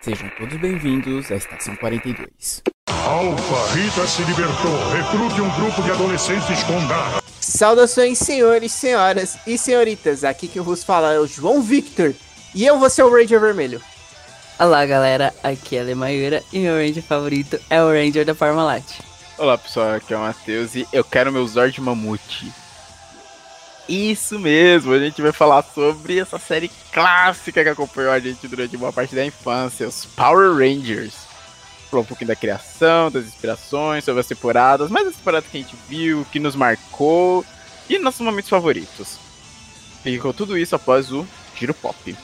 Sejam todos bem-vindos à Estação 42. Alfa, Rita se libertou. Recrute um grupo de adolescentes com garra. Saudações, senhores, senhoras e senhoritas. Aqui que eu vos falo é o João Victor. E eu vou ser o Ranger Vermelho. Olá, galera. Aqui é a Lemaíra e meu Ranger favorito é o Ranger da Parmalat. Olá, pessoal. Aqui é o Matheus e eu quero meu Zord Mamute. Isso mesmo, a gente vai falar sobre essa série clássica que acompanhou a gente durante boa parte da infância, os Power Rangers. Falar um pouquinho da criação, das inspirações, sobre as temporadas, mais as temporadas que a gente viu, que nos marcou e nossos momentos favoritos. Fique com tudo isso após o Giro Pop.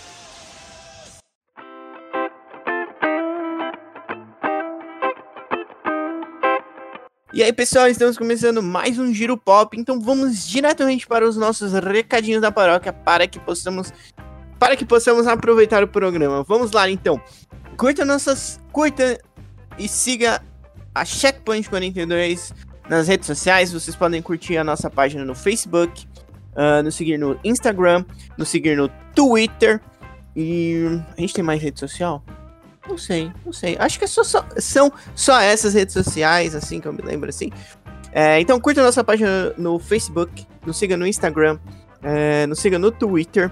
E aí, pessoal, estamos começando mais um Giro Pop, então vamos diretamente para os nossos recadinhos da paróquia para que possamos para que possamos aproveitar o programa. Vamos lá, então. Curta nossas curta e siga a Checkpoint 42 nas redes sociais. Vocês podem curtir a nossa página no Facebook, uh, nos seguir no Instagram, nos seguir no Twitter. E a gente tem mais rede social? Não sei, não sei. Acho que é só, só, são só essas redes sociais, assim, que eu me lembro, assim. É, então curta a nossa página no Facebook, nos siga no Instagram, é, nos siga no Twitter.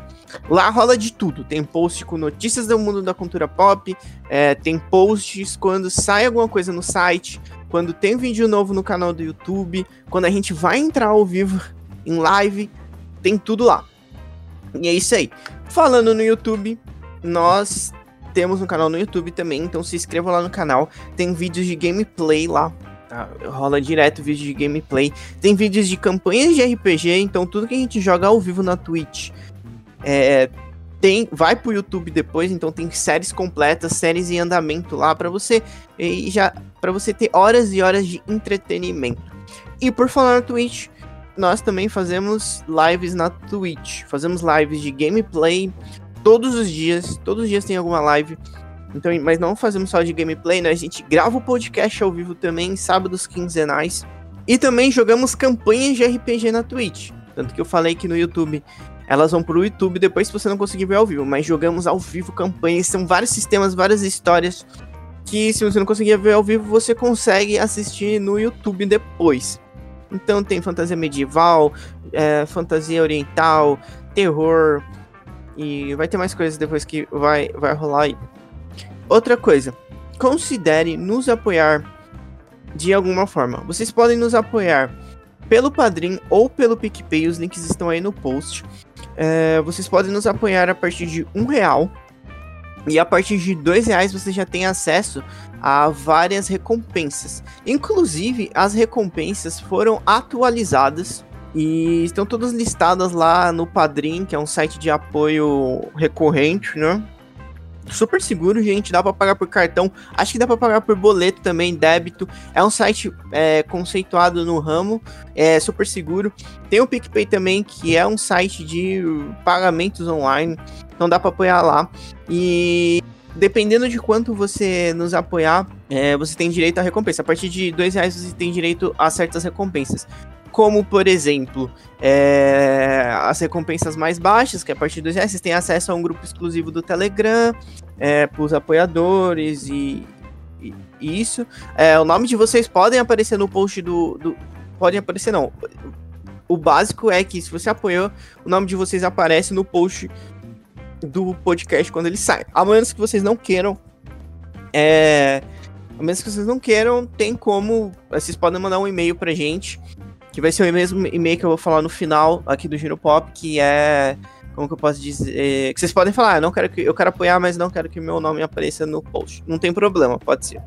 Lá rola de tudo. Tem post com notícias do mundo da cultura pop, é, tem posts quando sai alguma coisa no site, quando tem vídeo novo no canal do YouTube, quando a gente vai entrar ao vivo em live, tem tudo lá. E é isso aí. Falando no YouTube, nós temos um canal no YouTube também, então se inscreva lá no canal. Tem vídeos de gameplay lá. Tá? Rola direto vídeo de gameplay. Tem vídeos de campanhas de RPG, então tudo que a gente joga ao vivo na Twitch é, tem, vai pro YouTube depois, então tem séries completas, séries em andamento lá para você e já para você ter horas e horas de entretenimento. E por falar na Twitch, nós também fazemos lives na Twitch. Fazemos lives de gameplay, todos os dias, todos os dias tem alguma live. Então, mas não fazemos só de gameplay, né? A gente grava o podcast ao vivo também, sábados quinzenais. E também jogamos campanhas de RPG na Twitch. Tanto que eu falei que no YouTube elas vão pro YouTube depois se você não conseguir ver ao vivo. Mas jogamos ao vivo campanhas, são vários sistemas, várias histórias. Que se você não conseguir ver ao vivo, você consegue assistir no YouTube depois. Então tem fantasia medieval, é, fantasia oriental, terror, e vai ter mais coisas depois que vai, vai rolar aí. Outra coisa, considere nos apoiar de alguma forma. Vocês podem nos apoiar pelo Padrim ou pelo PicPay, os links estão aí no post. É, vocês podem nos apoiar a partir de um real. E a partir de dois reais você já tem acesso a várias recompensas. Inclusive, as recompensas foram atualizadas e estão todas listadas lá no Padrim, que é um site de apoio recorrente, né? Super seguro, gente. Dá para pagar por cartão. Acho que dá para pagar por boleto também, débito. É um site é, conceituado no ramo. É super seguro. Tem o PicPay também, que é um site de pagamentos online. Então dá para apoiar lá. E dependendo de quanto você nos apoiar, é, você tem direito à recompensa. A partir de dois reais você tem direito a certas recompensas como por exemplo é, as recompensas mais baixas, que a partir dos reais vocês têm acesso a um grupo exclusivo do Telegram é, para os apoiadores e, e, e isso. É, o nome de vocês podem aparecer no post do, do. Podem aparecer, não. O básico é que se você apoiou, o nome de vocês aparece no post do podcast quando ele sai. A menos que vocês não queiram. É, a menos que vocês não queiram, tem como. Vocês podem mandar um e-mail pra gente que vai ser o mesmo e-mail que eu vou falar no final aqui do Giro Pop, que é como que eu posso dizer, que vocês podem falar, ah, não quero que eu quero apoiar, mas não quero que meu nome apareça no post. Não tem problema, pode ser.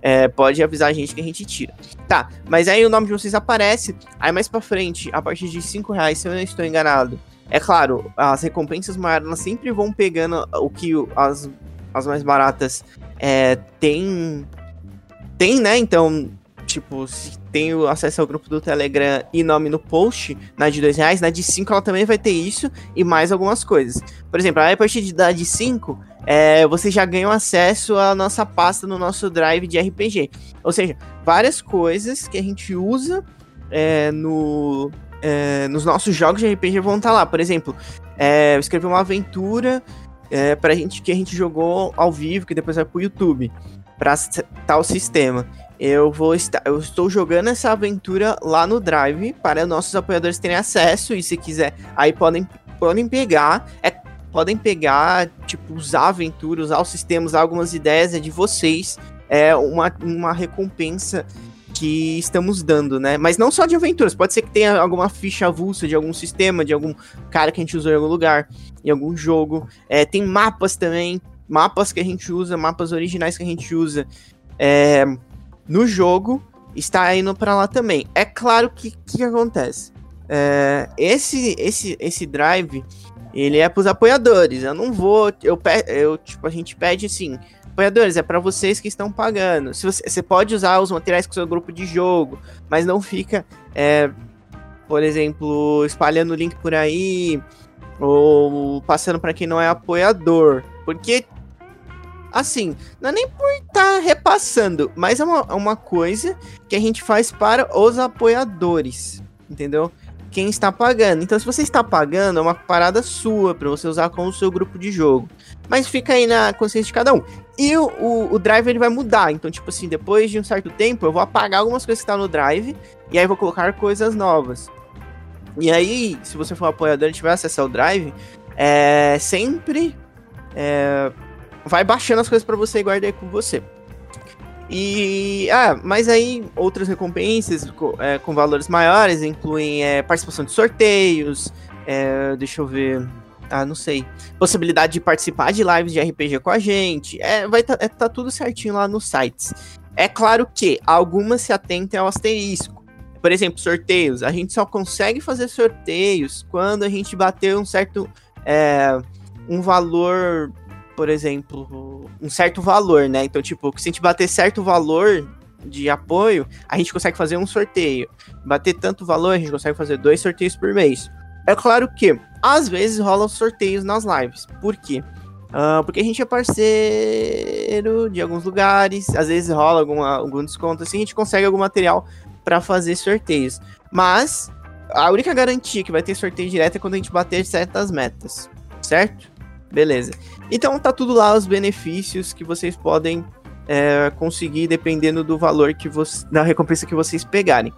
É, pode avisar a gente que a gente tira. Tá, mas aí o nome de vocês aparece, aí mais pra frente, a partir de 5 reais, se eu não estou enganado. É claro, as recompensas maiores, elas sempre vão pegando o que as, as mais baratas é, tem, tem, né? Então, tipo, se tem acesso ao grupo do Telegram e nome no post, na de dois reais, na de 5 ela também vai ter isso e mais algumas coisas. Por exemplo, a partir da de 5, é, você já ganha acesso à nossa pasta no nosso drive de RPG. Ou seja, várias coisas que a gente usa é, no, é, nos nossos jogos de RPG vão estar tá lá. Por exemplo, é, eu escrevi uma aventura é, pra gente que a gente jogou ao vivo, que depois vai pro YouTube, pra tal sistema. Eu vou estar, eu estou jogando essa aventura lá no Drive para nossos apoiadores terem acesso e se quiser, aí podem podem pegar, é, podem pegar, tipo, usar a aventura, usar os sistemas, algumas ideias é de vocês, é uma, uma recompensa que estamos dando, né? Mas não só de aventuras, pode ser que tenha alguma ficha avulsa de algum sistema, de algum cara que a gente usou em algum lugar, em algum jogo. É, tem mapas também, mapas que a gente usa, mapas originais que a gente usa é, no jogo, está indo para lá também. É claro que que, acontece? É, esse, esse, esse drive, ele é para os apoiadores. Eu não vou, eu, eu tipo a gente pede assim apoiadores, é para vocês que estão pagando. Se você, você pode usar os materiais com seu grupo de jogo, mas não fica, é, por exemplo, espalhando o link por aí ou passando para quem não é apoiador, porque assim, não é nem por estar tá repassando, mas é uma, é uma coisa que a gente faz para os apoiadores, entendeu? Quem está pagando. Então, se você está pagando, é uma parada sua para você usar com o seu grupo de jogo. Mas fica aí na consciência de cada um. E o, o, o, drive ele vai mudar. Então, tipo assim, depois de um certo tempo, eu vou apagar algumas coisas que estão no drive e aí vou colocar coisas novas. E aí, se você for apoiador e tiver acesso ao drive, é, sempre é, vai baixando as coisas para você e guarda aí com você. E, ah, mas aí outras recompensas com, é, com valores maiores incluem é, participação de sorteios, é, deixa eu ver, ah, não sei. Possibilidade de participar de lives de RPG com a gente. É, vai tá, é, tá tudo certinho lá nos sites. É claro que algumas se atentem ao asterisco. Por exemplo, sorteios. A gente só consegue fazer sorteios quando a gente bater um certo. É, um valor. Por exemplo, um certo valor, né? Então, tipo, se a gente bater certo valor de apoio, a gente consegue fazer um sorteio. Bater tanto valor, a gente consegue fazer dois sorteios por mês. É claro que às vezes rolam sorteios nas lives. Por quê? Uh, porque a gente é parceiro de alguns lugares, às vezes rola alguma, algum desconto, assim a gente consegue algum material para fazer sorteios. Mas a única garantia que vai ter sorteio direto é quando a gente bater certas metas, certo? Beleza. Então tá tudo lá os benefícios que vocês podem é, conseguir dependendo do valor que você, da recompensa que vocês pegarem.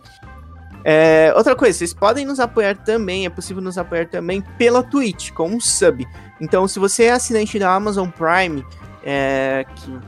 É, outra coisa, vocês podem nos apoiar também, é possível nos apoiar também pela Twitch, com um sub. Então, se você é assinante da Amazon Prime, é, que,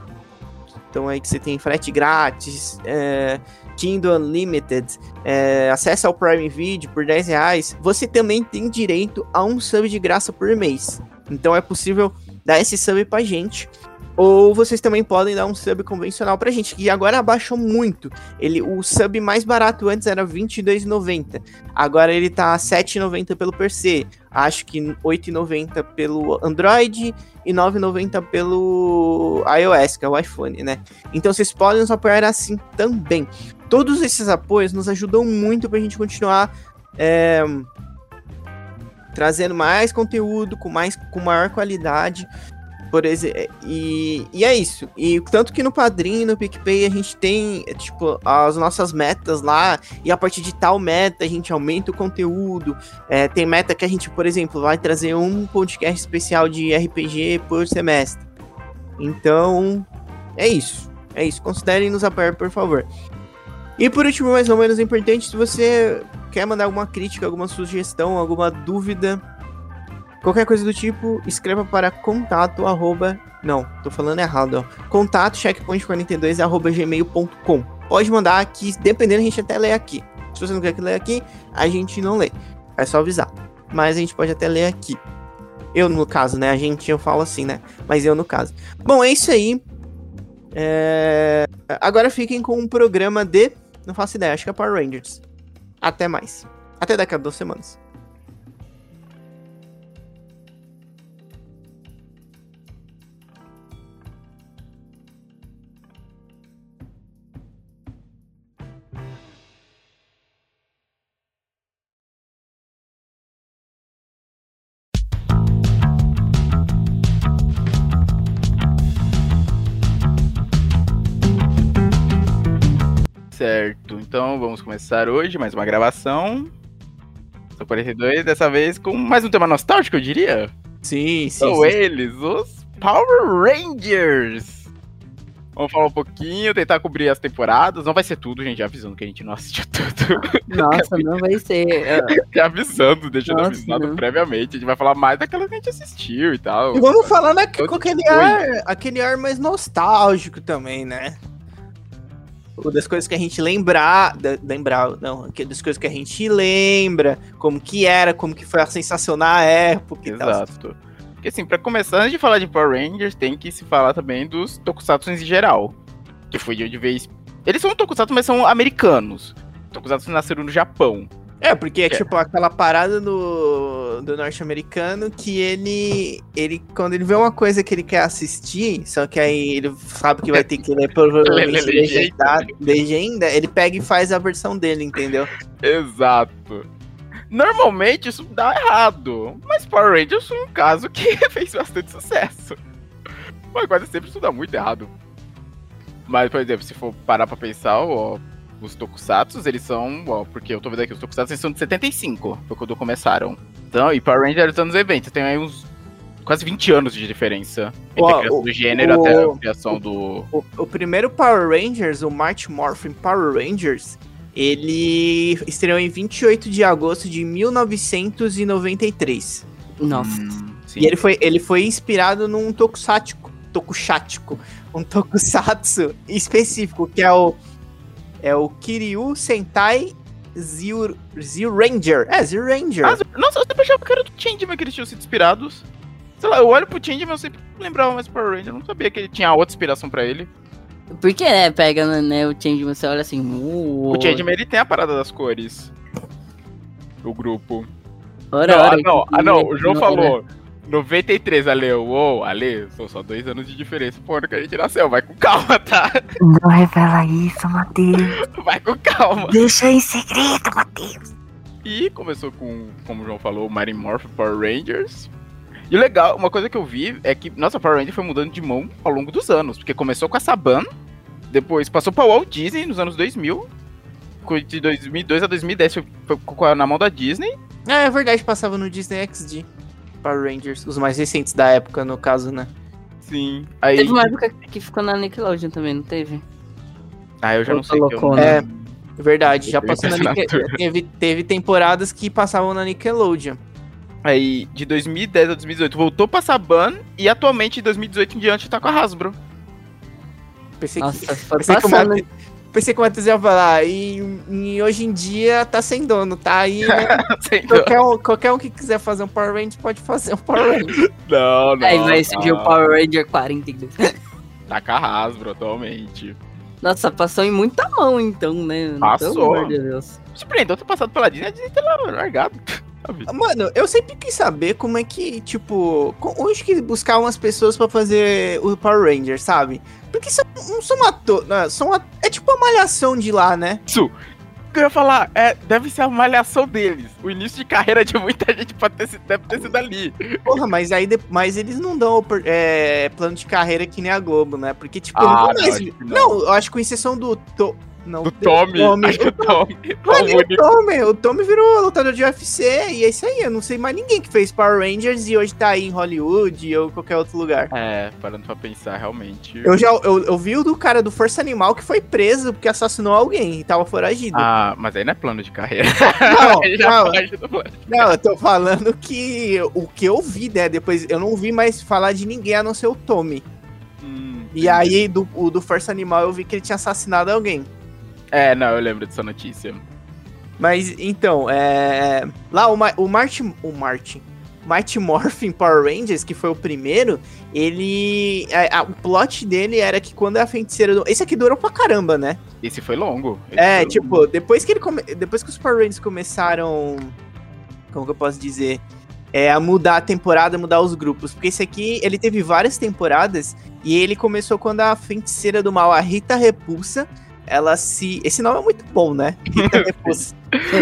então aí que você tem frete grátis, é, Kindle Unlimited, é, acesso ao Prime Video por 10 reais, você também tem direito a um sub de graça por mês. Então é possível dar esse sub pra gente. Ou vocês também podem dar um sub convencional pra gente, que agora abaixou muito. Ele, o sub mais barato antes era R$22,90. Agora ele tá R$7,90 pelo PC. Acho que R$8,90 pelo Android e R$9,90 pelo iOS, que é o iPhone, né? Então vocês podem nos apoiar assim também. Todos esses apoios nos ajudam muito pra gente continuar. É, trazendo mais conteúdo com mais com maior qualidade por exemplo, e, e é isso. E tanto que no Padrim, no PicPay, a gente tem, tipo, as nossas metas lá, e a partir de tal meta a gente aumenta o conteúdo. É, tem meta que a gente, por exemplo, vai trazer um podcast especial de RPG por semestre. Então, é isso. É isso. Considerem nos apoiar, por favor. E por último, mais ou menos importante, se você quer mandar alguma crítica, alguma sugestão, alguma dúvida, Qualquer coisa do tipo, escreva para contato arroba... Não, tô falando errado, ó. Contato checkpoint42 arroba gmail.com. Pode mandar aqui, dependendo, a gente até lê aqui. Se você não quer que lê aqui, a gente não lê. É só avisar. Mas a gente pode até ler aqui. Eu, no caso, né? A gente, eu falo assim, né? Mas eu, no caso. Bom, é isso aí. É... Agora fiquem com um programa de... Não faço ideia, acho que é Power Rangers. Até mais. Até daqui a duas semanas. Então vamos começar hoje mais uma gravação. Sou 42, dessa vez com mais um tema nostálgico, eu diria. Sim, sim. São sim. eles, os Power Rangers. Vamos falar um pouquinho, tentar cobrir as temporadas. Não vai ser tudo, gente, avisando que a gente não assistiu tudo. Nossa, não vai ser. já avisando, deixando Nossa, avisado não. previamente. A gente vai falar mais daquelas que a gente assistiu e tal. E vamos falar na, com aquele ar, aquele ar mais nostálgico também, né? Ou Das coisas que a gente lembrar, da- lembrar, não, que- das coisas que a gente lembra, como que era, como que foi a sensação na época e tal. Exato. Porque assim, pra começar, antes de falar de Power Rangers, tem que se falar também dos tokusatsu em geral. Que foi de onde veio. Eles são tokusatsu, mas são americanos. Tokusatsu nasceram no Japão. É, porque é tipo aquela parada do, do norte-americano que ele, ele, quando ele vê uma coisa que ele quer assistir, só que aí ele sabe que vai ter que ler provavelmente legendado, legenda, ele pega e faz a versão dele, entendeu? Exato. Normalmente isso dá errado. Mas Power Rangers foi um caso que fez bastante sucesso. Mas quase sempre isso dá muito errado. Mas, por exemplo, se for parar pra pensar, ó, os Tokusatsu, eles são, ó, porque eu tô vendo aqui, os Tokusatsu eles são de 75, foi quando começaram. Então, e Power Rangers anos 90, tem aí uns quase 20 anos de diferença entre a criação o- do gênero o- até a criação do... O, o primeiro Power Rangers, o March Morphin Power Rangers, ele estreou em 28 de agosto de 1993. Nossa. Hum. E ele foi, ele foi inspirado num tokusatsu, tokusatsu, um tokusatsu específico, que é o é o Kiryu Sentai Zio Ranger. É, Zio Ranger. Ah, nossa, eu sempre achava que era do Changeman que eles tinham sido inspirados. Sei lá, eu olho pro Changeman, eu sempre lembrava mais Power Ranger. Eu não sabia que ele tinha outra inspiração pra ele. Porque, né, pega né, o Change, você olha assim. Uh, O Changeman, ele tem a parada das cores. O grupo. Ora, não, ora, ah, não, ah, não, o João não, falou. 93, Ale, uou, Ale, são só dois anos de diferença. Pô, ano que a gente nasceu, vai com calma, tá? Não revela isso, Matheus. Vai com calma. Deixa em segredo, Matheus. E começou com, como o João falou, o Mighty Morphin Power Rangers. E o legal, uma coisa que eu vi é que nossa Power Ranger foi mudando de mão ao longo dos anos. Porque começou com a Saban, depois passou pra Walt Disney nos anos 2000. co- De 2002 a 2010 foi, na mão da Disney. Ah, é verdade, passava no Disney XD. Power Rangers, os mais recentes da época, no caso, né? Sim. Aí, Teve uma época que ficou na Nickelodeon também, não teve? ah, eu já não sei. que eu loucona. É, verdade, já passou na tenho Nicke... assinatura. teve, teve temporadas que passavam na Nickelodeon. Aí, de 2010 a 2018, voltou pra Saban. E atualmente, de 2018 em diante, tá com a Hasbro. Pensei Nossa, que, foi pensei que, o passando. Pensei que o Matheus ia falar. E, e hoje em dia tá sem dono, tá aí, né? Qualquer, um, qualquer um que quiser fazer um Power Ranger pode fazer um Power Ranger. Não, não. Aí vai surgir o. Power Ranger 42. Tá Hasbro atualmente. Nossa, passou em muita mão então, né? Passou. Pelo amor de Deus. Surpreendeu ter passado pela Disney, a Disney tá lá largado. Mano, eu sempre quis saber como é que, tipo, onde que buscavam as pessoas pra fazer o Power Ranger, sabe? Porque são, não são atores, são a- é tipo a malhação de lá, né? Isso. O que eu ia falar é, deve ser a malhação deles. O início de carreira de muita gente pode ter deve ter sido ali. Porra, mas aí mas eles não dão é, plano de carreira que nem a Globo, né? Porque, tipo, Ah, não, mais- acho que não. não, eu acho que com exceção do. To... Não, Do Tommy. Acho que o Tommy. Não é o. Tommy, o Tommy virou lutador de UFC e é isso aí. Eu não sei mais ninguém que fez Power Rangers e hoje tá aí em Hollywood ou qualquer outro lugar. É, parando pra pensar, realmente. Eu já eu, eu vi o do cara do Força Animal que foi preso porque assassinou alguém e tava foragido. Ah, mas aí não é plano de carreira. não, não, não, eu tô falando que o que eu vi, né? Depois eu não vi mais falar de ninguém a não ser o Tommy. Hum, E aí, do, o do Força Animal, eu vi que ele tinha assassinado alguém. É, não, eu lembro dessa notícia. Mas, então, é... Lá, o, Ma o Martin... O Martin... Mighty Morphin Power Rangers, que foi o primeiro, ele... a- a- o plot dele era que quando a feiticeira... Do... Esse aqui durou pra caramba, né? Esse foi longo. Esse É, foi tipo, depois que ele come... depois que os Power Rangers começaram... Como que eu posso dizer? É, a mudar a temporada, mudar os grupos. Porque esse aqui, ele teve várias temporadas e ele começou quando a feiticeira do mal, a Rita Repulsa, ela se... Esse nome é muito bom, né? Rita Repulsa.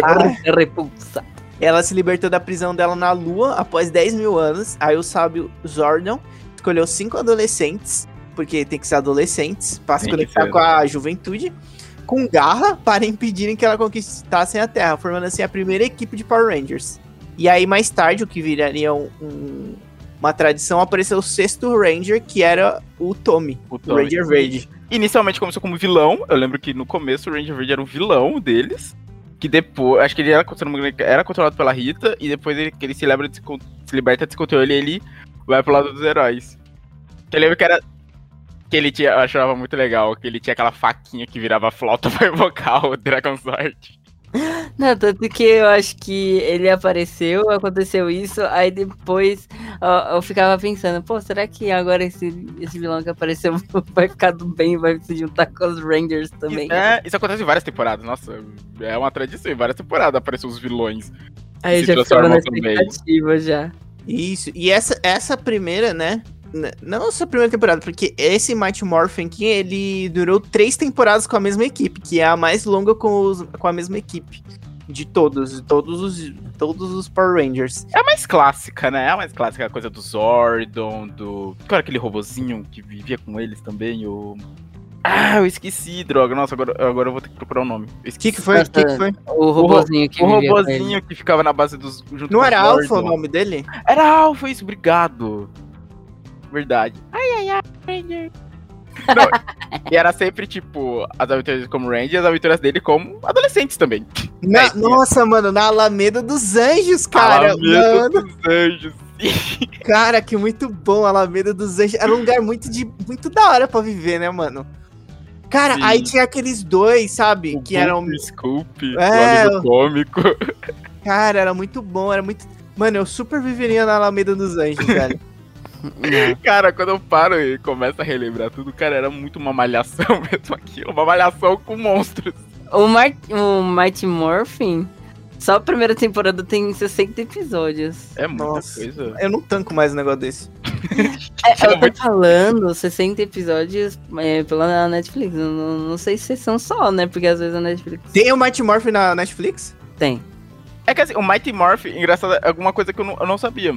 Ah, Repulsa. ela se libertou da prisão dela na Lua após 10 mil anos. Aí o sábio Zordon escolheu cinco adolescentes, porque tem que ser adolescentes, para se conectar ser. com a juventude, com garra para impedirem que ela conquistasse a Terra, formando assim a primeira equipe de Power Rangers. E aí mais tarde, o que viraria um, um, uma tradição, apareceu o sexto Ranger, que era o Tommy, O o Tommy. Ranger Verde. Inicialmente começou como vilão. Eu lembro que no começo o Ranger Verde era o vilão deles. Que depois. Acho que ele era, era controlado pela Rita. E depois ele, ele se, desse con- se liberta desse controle e ele vai pro lado dos heróis. Eu lembro que era. Que ele tinha. Eu achava muito legal. Que ele tinha aquela faquinha que virava flauta pra invocar o Dragon Sword. Não, tanto que eu acho que ele apareceu, aconteceu isso, aí depois ó, eu ficava pensando, pô, será que agora esse, esse vilão que apareceu vai ficar do bem e vai se juntar com os Rangers também? Isso, é, isso acontece em várias temporadas. Nossa, é uma tradição. Em várias temporadas aparecem os vilões. aí já ficava na transformam também. expectativa já. Isso, e essa, essa primeira, né? Não essa primeira temporada, porque esse Mighty Morphin aqui, ele durou três temporadas com a mesma equipe, que é a mais longa com, os- com a mesma equipe. De todos, de todos os, todos os Power Rangers. É a mais clássica, né? É a mais clássica, a coisa do Zordon, do. Qual era aquele robozinho que vivia com eles também? O. Ah, eu esqueci, droga. Nossa, agora, agora eu vou ter que procurar o nome. Eu O que, esqueci. que foi? O que, que foi? O robozinho que O robozinho que ficava na base dos. Junto Não com era Alpha o nome dele? Era Alpha, isso, obrigado. Verdade. Ai, ai, ai, Ranger. Não, e era sempre, tipo, as aventuras como Ranger e as aventuras dele como adolescentes também. Na- É, nossa, mano, na Alameda dos Anjos, cara. Alameda Mano, dos Anjos. cara, que muito bom, Alameda dos Anjos. Era um lugar muito, de, muito da hora pra viver, né, mano? Cara, Sim. aí tinha aqueles dois, sabe? O que eram. Boop, Scoop, É, o amigo cômico. Cara, era muito bom, era muito. Mano, eu super viveria na Alameda dos Anjos, velho. Cara, quando eu paro e começo a relembrar tudo, cara, era muito uma malhação mesmo aquilo. Uma malhação com monstros. O, Mar o Mighty Morphin, só a primeira temporada tem 60 episódios. É muita Nossa. coisa. Eu não tanco mais um negócio desse. É, eu tô falando 60 episódios é, pela Netflix. eu Não, não sei se são só, né? Porque às vezes a Netflix Tem o Mighty Morphin na Netflix? tem. É que assim, o Mighty Morph, engraçado, é alguma coisa que eu não, eu não sabia.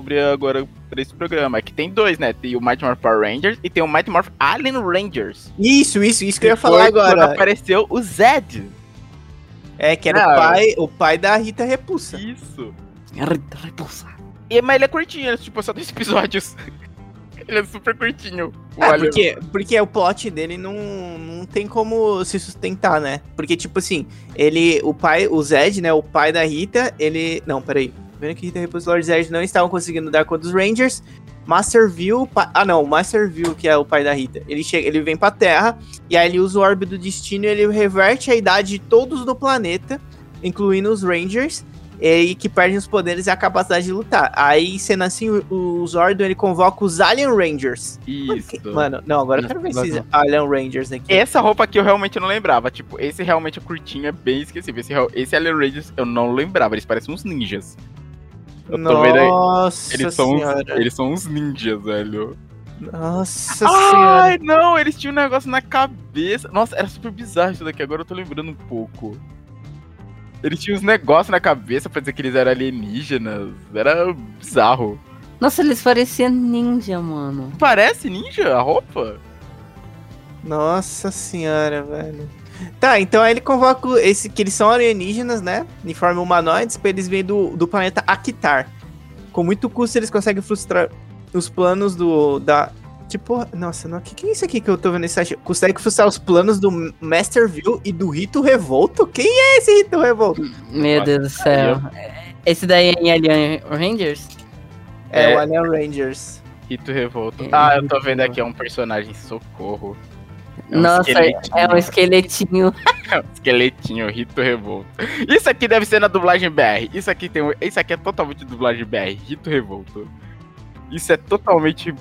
Descobri agora por esse programa. É que tem dois, né? Tem o Mighty Morph Power Rangers e tem o Mighty Morph Alien Rangers. Isso, isso, isso que eu ia Que falar agora. apareceu o Zed. É, que era Não. o pai, o pai da Rita Repulsa. Isso. Rita repulsa. E, mas ele é curtinho, ele é tipo só dois episódios. ele é super curtinho. O É, Alien- porque, porque o plot dele não, não tem como se sustentar, né? Porque, tipo assim, ele, o pai, o Zed, né, o pai da Rita, ele... Não, peraí. Vendo que Rita Repulsa e Lord Zed não estavam conseguindo dar conta dos Rangers, Master View... pa- Ah, não, Master View, que é o pai da Rita, ele, chega, ele vem pra Terra, e aí ele usa o Orbe do Destino e ele reverte a idade de todos do planeta, incluindo os Rangers, e que perdem os poderes e a capacidade de lutar. Aí, sendo assim, o, o Zordon, ele convoca os Alien Rangers. Isso. Mano, não, agora eu quero ver esses Alien Rangers aqui. Essa roupa aqui eu realmente não lembrava. Tipo, esse realmente é curtinho, é bem esquecível. Esse, esse Alien Rangers eu não lembrava. Eles parecem uns ninjas. Eu tô vendo aí. Nossa Eles são, uns, eles são uns ninjas, velho. Nossa senhora. Ai, não, eles tinham um negócio na cabeça. Nossa, era super bizarro isso daqui, agora eu tô lembrando um pouco. Eles tinham uns negócios na cabeça pra dizer que eles eram alienígenas. Era bizarro. Nossa, eles pareciam ninja, mano. Parece ninja a roupa? Nossa senhora, velho. Tá, então aí ele convoca o- esse que eles são alienígenas, né? Em forma humanoides, pra eles vêm do, do planeta Akitar. Com muito custo eles conseguem frustrar os planos do. da. Tipo, nossa, não, que, que é isso aqui que eu tô vendo nesse site? Consegue frustrar os planos do Master View e do Rito Revolto? Quem é esse Rito Revolto? Meu Deus do céu. Esse daí é em Alien Rangers? É, É. o Alien Rangers. Rito Revolto. É, Ah, eu tô vendo aqui, é um personagem, socorro. É um Nossa, esqueletinho. é um esqueletinho. Esqueletinho, Rito Revolto. Isso aqui deve ser na dublagem BR. Isso aqui tem, um- isso aqui é totalmente dublagem BR, Rito Revolto. Isso é totalmente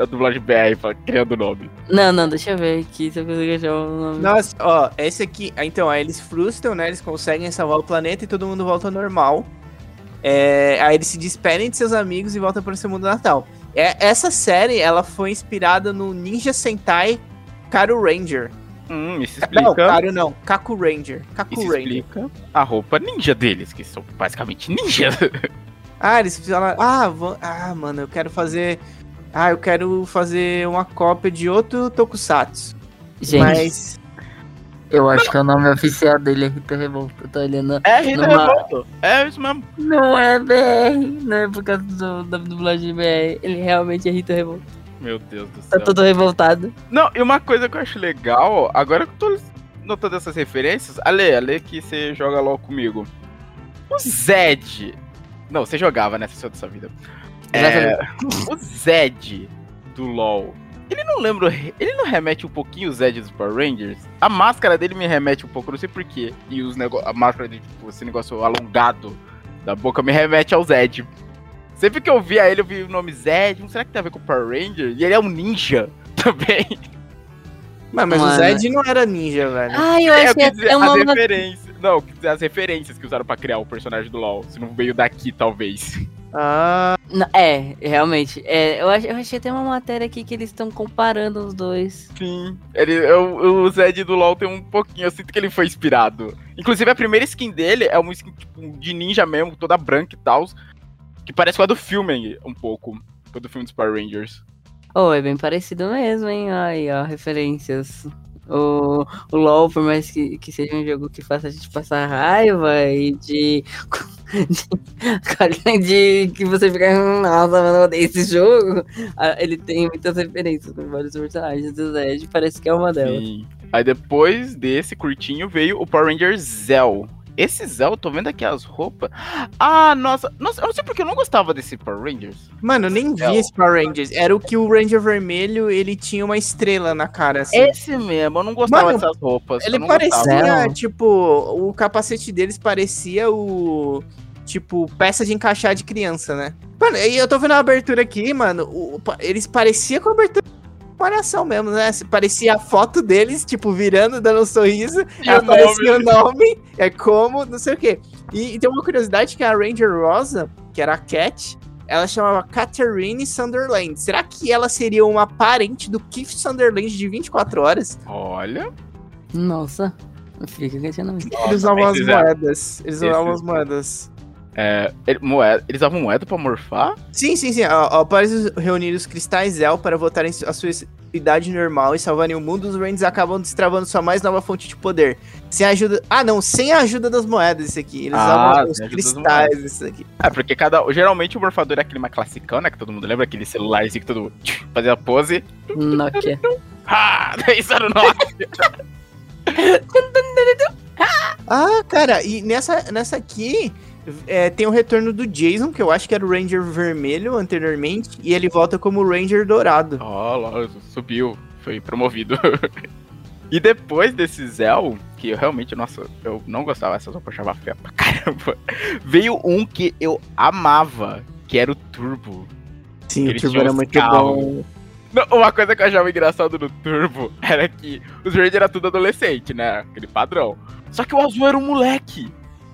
a dublagem BR pra- criando o nome. Não, não, deixa eu ver aqui se eu consigo achar o nome. Nossa, ó, esse aqui. ah, Então, aí eles frustram, né? Eles conseguem salvar o planeta e todo mundo volta ao normal. É, aí eles se despedem de seus amigos e voltam para o seu mundo natal. É, essa série, ela foi inspirada no Ninja Sentai Karu Ranger. Hum, isso Não, explica. Karu não, Kaku Ranger. Kaku Isso Ranger. explica a roupa ninja deles, que são basicamente ninjas. Ah, eles falaram, ah, vão- ah, mano, eu quero fazer... Ah, eu quero fazer uma cópia de outro Tokusatsu. Gente, Mas... Eu acho que o nome oficial dele é Rita Revolta. Eu tô olhando. É Rita Numa- Revolta. É isso mesmo. Não é BR. Não é por causa do, da dublagem BR. Ele realmente é Rita Revolta. Meu Deus do Tá céu. todo revoltado. Não, e uma coisa que eu acho legal, agora que eu tô notando essas referências, Ale, Ale que você joga LOL comigo. O Zed. Não, você jogava, né? Você saiu dessa vida. É, o Zed do LOL. Ele não lembra. Ele não remete um pouquinho o Zed dos Power Rangers? A máscara dele me remete um pouco, não sei porquê. E os nego... a máscara dele, tipo, esse negócio alongado da boca me remete ao Zed. Sempre que eu via ele, eu vi o nome Zed. Será que tem a ver com o Power Ranger? E ele é um ninja também. Mas, mas o. Zed não era ninja, velho. Ah, eu É, acho eu que quis dizer, é uma. as referências. Não, as referências que usaram pra criar o personagem do LoL. Se não veio daqui, talvez. Ah, Não, É, realmente. É, eu, ach- eu achei até uma matéria aqui que eles estão comparando os dois. Sim. Ele, eu- o Zed do LoL tem um pouquinho. Eu sinto que ele foi inspirado. Inclusive, a primeira skin dele é uma skin tipo, de ninja mesmo, toda branca e tal. Que parece com a do filme, um pouco. Com a do filme dos Power Rangers. Oh, é bem parecido mesmo, hein? Aí, ó, referências. O, o LoL, por mais que, que seja um jogo que faça a gente passar raiva e de. de, de que você fica. Nossa, mano, eu odeio esse jogo. ah, Ele tem muitas referências com vários personagens do Zed, parece que é uma delas. Sim. Aí depois desse curtinho veio o Power Ranger Zell. Esse Zell, eu tô vendo aqui as roupas. Ah, nossa. Nossa, eu não sei porque eu não gostava desse Power Rangers. mano, eu nem vi esse Power Rangers. Era o que o Ranger Vermelho, ele tinha uma estrela na cara, assim. Esse mesmo, eu não gostava Mano, dessas roupas. Ele parecia, gostava. Tipo, o capacete deles parecia o. Tipo, peça de encaixar de criança, né? Mano, e eu tô vendo a abertura aqui, mano. o- eles pareciam com a abertura de malhação mesmo, né? Parecia a foto deles, tipo, virando, dando um sorriso. E aparecia o nome, é como, não sei o quê. E, e tem uma curiosidade que a Ranger Rosa, que era a Cat, ela chamava Catherine Sunderland. Será que ela seria uma parente do Keith Sunderland de 24 horas? Olha. Nossa, fica questionamento. Eles usavam as moedas. Eles usavam as moedas. É, ele- moeda, eles usavam moeda pra morfar? Sim, sim, sim. Após os- reunir os cristais Zell para voltarem a sua idade normal e salvarem o mundo, os Rangers acabam destravando sua mais nova fonte de poder. Sem a ajuda. Ah, não, sem a ajuda das moedas, isso aqui. Eles Ah, usavam os cristais, isso aqui. É, porque cada. Geralmente o morfador é aquele mais classicão, né? Que todo mundo lembra, aquele celularzinho que todo fazia a pose. Nokia. Ah, isso era o Nokia. Ah, cara, e nessa, nessa aqui. É, tem o retorno do Jason, que eu acho que era o Ranger vermelho anteriormente, e ele volta como Ranger dourado. Ó, lá, subiu, foi promovido. e depois desse Zell, que eu realmente, nossa, eu não gostava dessas roupas, eu achava feia pra caramba. Veio um que eu amava, que era o Turbo. Sim, Eles o Turbo era muito carros. bom. Não, uma coisa que eu achava engraçado no Turbo era que os verdes eram tudo adolescente, né? Aquele padrão. Só que o azul era um moleque.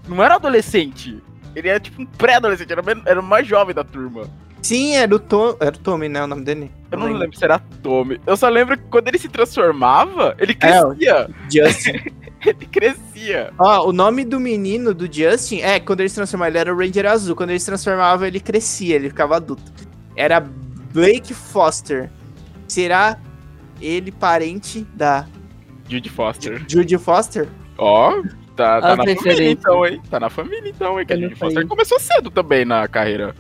Não era adolescente. Ele era tipo um pré-adolescente, era, era o mais jovem da turma. Sim, era o, Tom, era o Tommy, né? O nome dele? Eu não lembro se era Tommy. Eu só lembro que quando ele se transformava, ele crescia. Justin. Ele crescia. Ó, o nome do menino, do Justin, é, quando ele se transformava, ele era o Ranger Azul. Quando ele se transformava, ele crescia, ele ficava adulto. Era Blake Foster. Será ele parente da Jude Foster. Judy Foster? Ó, tá, tá na família então, hein? Tá na família então, hein? Que a Jude Foster começou cedo também na carreira.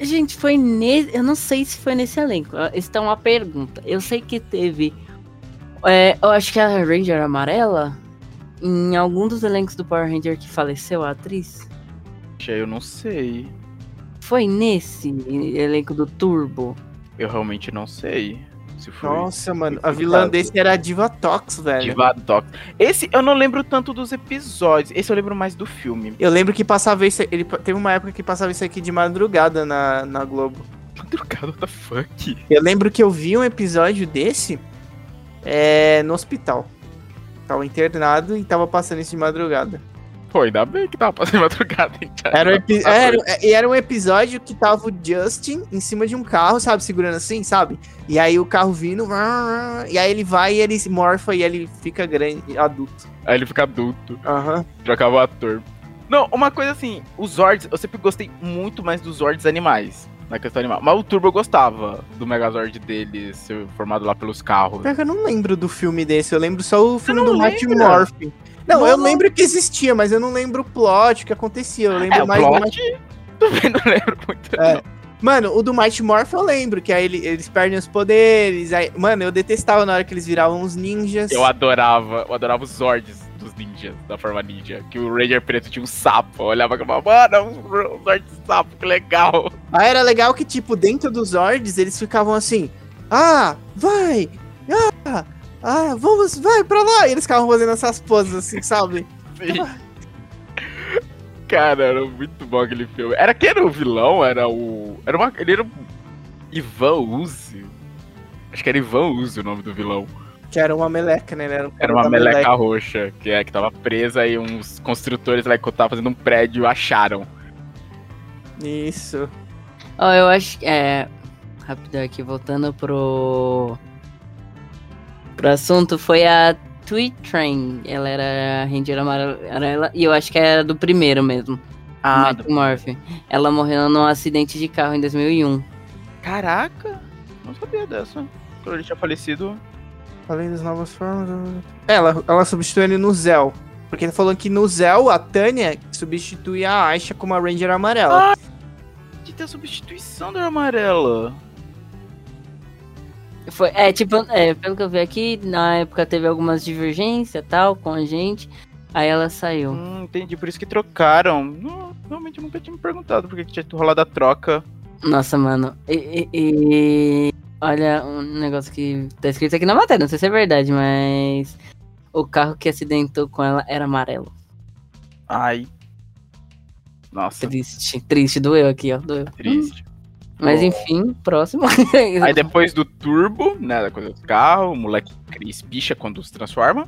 Gente, foi nesse. Eu não sei se foi nesse elenco. Isso é uma pergunta. Eu sei que teve. é, eu acho que a Ranger Amarela. Em algum dos elencos do Power Ranger que faleceu a atriz. Eu não sei. Foi nesse elenco do Turbo. Eu realmente não sei. Foi. Nossa, mano, a vilã desse era a Diva Tox, velho. Divadox. Esse eu não lembro tanto dos episódios. Esse eu lembro mais do filme. Eu lembro que passava isso, ele teve uma época que passava isso aqui de madrugada na, na Globo. Madrugada, what the fuck? Eu lembro que eu vi um episódio desse é, no hospital. Tava internado e tava passando isso de madrugada. Pô, ainda bem que tava passando madrugada. hein? Era um, epi- era, era um episódio que tava o Justin em cima de um carro, sabe? Segurando assim, sabe? E aí o carro vindo, e aí ele vai e ele se morfa e ele fica grande, adulto. Aí ele fica adulto, Aham. trocava o ator. Não, uma coisa assim, os Zords, eu sempre gostei muito mais dos Zords animais. na questão animal. Mas o Turbo eu gostava do Megazord dele ser formado lá pelos carros. Pior que eu não lembro do filme desse, eu lembro só o filme do Mighty lembra? Não, Não, eu não. lembro que existia, mas eu não lembro o plot, o que acontecia. Eu lembro É, o mais do plot, também não lembro muito. É. não. Mano, o do Mighty Morph eu lembro, que aí ele- eles perdem os poderes. Aí, mano, eu detestava na hora que eles viravam uns ninjas. Eu adorava, eu adorava os Zords dos ninjas, da forma ninja. Que o Ranger preto tinha um sapo. Eu olhava e falava, mano, é um Zord de sapo, que legal. Aí era legal que, tipo, dentro dos Zords, eles ficavam assim: Ah, vai! Ah, ah, vamos, vai pra lá! E eles ficavam fazendo essas poses assim, sabe? Cara, era muito bom aquele filme. Era quem era o vilão? Era o. Era uma. Ele era o Ivan Uzi. Acho que era Ivan Uzi o nome do vilão. Que era uma meleca, né? Era, um Era uma da meleca roxa, que é que tava presa e uns construtores lá que tava fazendo um prédio acharam. Isso. Ó, eu acho que. É. Rapidão aqui, voltando pro. Pro assunto, foi a Tweet Train. Ela era a Ranger amarela. E eu acho que era do primeiro mesmo. Ah, Mighty Morphin. Ela morreu num acidente de carro em 2001. Caraca! Não sabia dessa. Quando ele tinha falecido. Além das novas formas. É, Ela, ela substitui ele no Zell. Porque ele falou que no Zell, a Tânia substitui a Aisha como a Ranger amarela. De ter a substituição da amarela. Foi, é, tipo, é, pelo que eu vi aqui, na época teve algumas divergências tal com a gente. Aí ela saiu. Hum, entendi, por isso que trocaram. Não, realmente nunca tinha me perguntado por que que tinha rolado a troca. Nossa, mano. E, e- e- olha, um negócio que tá escrito aqui na matéria, não sei se é verdade, mas o carro que acidentou com ela era amarelo. Ai. Nossa, Triste, triste, doeu aqui, ó, doeu. triste. Mas Oh. enfim, próximo. Aí depois do turbo, né, da coisa do carro, o moleque espicha quando se transforma.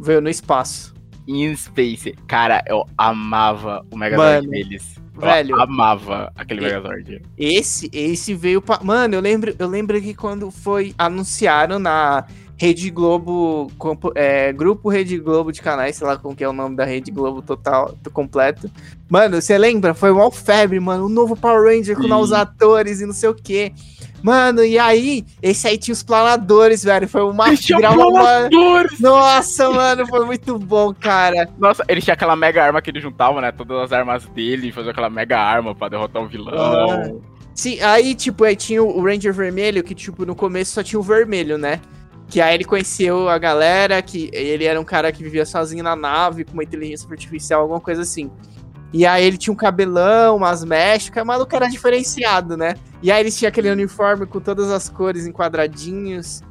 Veio no espaço. In Space. Cara, eu amava o Megazord Mano, deles. Eu velho. amava aquele E- Megazord. Esse, esse veio pra. Mano, eu lembro, eu lembro que quando foi. Anunciaram na Rede Globo. compo- é, Grupo Rede Globo de canais, sei lá como que é o nome da Rede Globo total, do completo. Mano, você lembra? Foi uma febre, mano. O novo Power Ranger com Sim. novos atores e não sei o quê. Mano, e aí, esse aí tinha os planadores, velho. Foi uma. Uma- planadores! Nossa, mano, foi muito bom, cara. Nossa, ele tinha aquela mega arma que ele juntava, né? Todas as armas dele, fazia aquela mega arma pra derrotar um vilão. Sim, aí, tipo, aí tinha o Ranger Vermelho, que, tipo, no começo só tinha o vermelho, né? Que aí ele conheceu a galera, que ele era um cara que vivia sozinho na nave, com uma inteligência artificial, alguma coisa assim. E aí ele tinha um cabelão, umas mechas, o maluco era diferenciado, né? E aí eles tinham aquele uniforme com todas as cores em quadradinhos.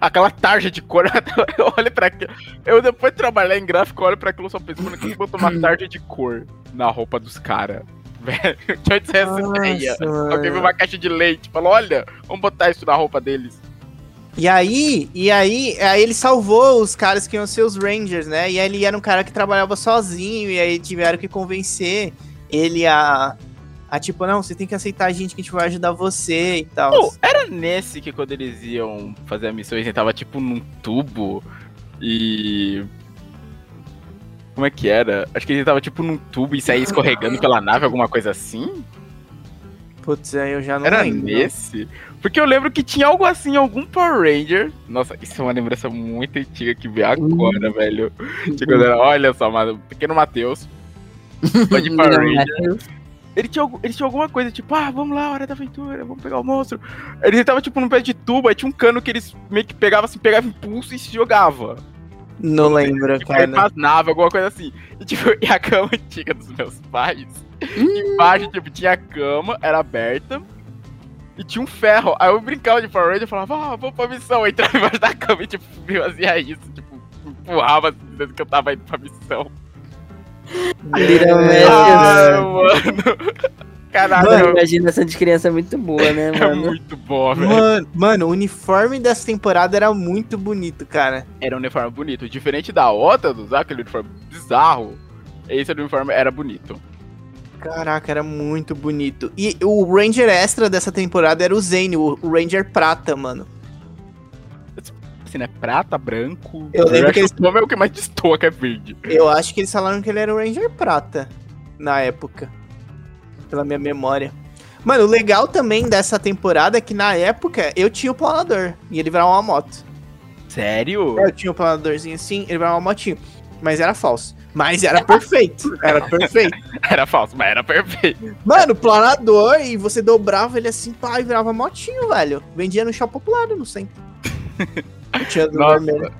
Aquela tarja de cor. eu olho pra aquilo. Eu depois de trabalhar em gráfico, olho pra aquilo e só penso, mano, quem botou uma tarja de cor na roupa dos caras? Velho, de onde saiu essa ideia? Alguém viu uma caixa de leite, falou, olha, vamos botar isso na roupa deles. E aí, e aí, aí ele salvou os caras que iam ser os Rangers, né? E aí ele era um cara que trabalhava sozinho, e aí tiveram que convencer ele a. A tipo, não, você tem que aceitar a gente que a gente vai ajudar você e tal. Pô, era nesse que quando eles iam fazer a missão, eles tava tipo num tubo e. Como é que era? Acho que ele tava tipo num tubo e saía escorregando pela nave, alguma coisa assim? Putz, aí eu já não Era lembro. nesse? Porque eu lembro que tinha algo assim, algum Power Ranger. Nossa, isso é uma lembrança muito antiga que veio agora, velho. De quando era, olha só, mano, pequeno Matheus. Fã de Power Ranger. Ele tinha, ele tinha alguma coisa, tipo, ah, vamos lá, hora da aventura, vamos pegar o monstro. Ele tava, tipo, num pé de tubo, aí tinha um cano que eles meio que pegavam, assim, pegava impulso e se jogava. Não lembro, Tipo, cara. naves, alguma coisa assim. E, tipo, e a cama antiga dos meus pais, embaixo, tipo, tinha a cama, era aberta, e tinha um ferro. Aí eu brincava de Power Ranger e falava, ah, vamos pra missão. Eu entrava embaixo da cama e, tipo, fazia isso, tipo, empurrava, assim, dizendo que eu tava indo pra missão. É, Ah, mano. Caralho, Mano, imaginação de criança é muito boa, né, é mano? muito bom, velho. Mano, mano, o uniforme dessa temporada era muito bonito, cara. Era um uniforme bonito. Diferente da outra, do aquele uniforme bizarro, esse uniforme era bonito. Caraca, era muito bonito. E o Ranger extra dessa temporada era o Zane, o o Ranger prata, mano. Assim, né? Prata, branco. Eu lembro acho que eles- o nome é o que mais destoa, que é verde. Eu acho que eles falaram que ele era o Ranger prata na época. Pela minha memória. Mano, o legal também dessa temporada é que na época eu tinha o planador e ele virava uma moto. Sério? Eu tinha o planadorzinho assim, ele virava uma motinho. Mas era falso. Mas era perfeito. Era perfeito. Era falso, mas era perfeito. Mano, planador e você dobrava ele assim, pá, e virava motinho, velho. Vendia no shopping popular no centro. Tinha do Nossa. vermelho.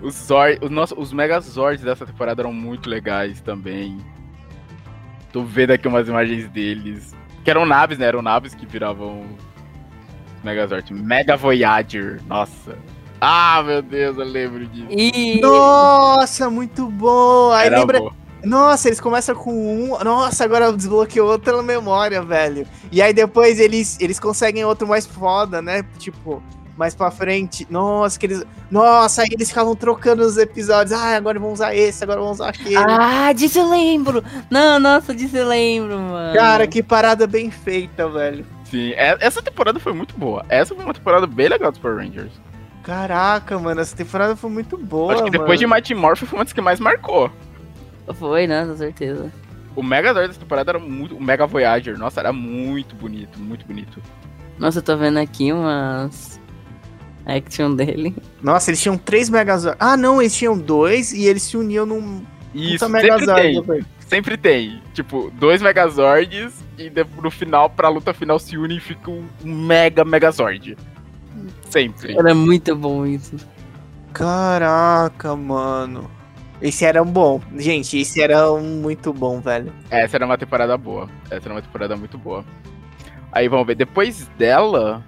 Os, Zord, os, nossos, os Megazords dessa temporada eram muito legais também. Tô vendo aqui umas imagens deles. Que eram naves, né? Eram naves que viravam Megazord. Mega Voyager. Nossa. Ah, meu Deus, eu lembro disso. E Nossa, muito bom. Aí Era lembra. bom. Nossa, eles começam com um. Nossa, agora eu desbloqueei outra memória, velho. E aí depois eles, eles conseguem outro mais foda, né? Tipo, mais pra frente. Nossa, que eles. Nossa, aí eles ficavam trocando os episódios. Ah, agora vamos usar esse, agora vamos usar aquele. Ah, disso eu lembro! Não, nossa, disso eu lembro, mano. Cara, que parada bem feita, velho. Sim, é- essa temporada foi muito boa. Essa foi uma temporada bem legal dos Power Rangers. Caraca, mano, essa temporada foi muito boa. Acho que depois mano. de Mighty Morphin foi uma das que mais marcou. Foi, né? Com certeza. O Megazord dessa temporada era muito. O Mega Voyager, nossa, era muito bonito, muito bonito. Nossa, eu tô vendo aqui umas. Action dele. Nossa, eles tinham três Megazords. Ah, não, eles tinham dois e eles se uniam num Isso, puta sempre Megazord. tem. Sempre tem. Tipo, dois Megazords e no final, pra luta final, se unem e fica um Mega Megazord. Sempre. Era muito bom isso. Caraca, mano. Esse era um bom. Gente, esse era um muito bom, velho. Essa era uma temporada boa. Essa era uma temporada muito boa. Aí vamos ver. Depois dela,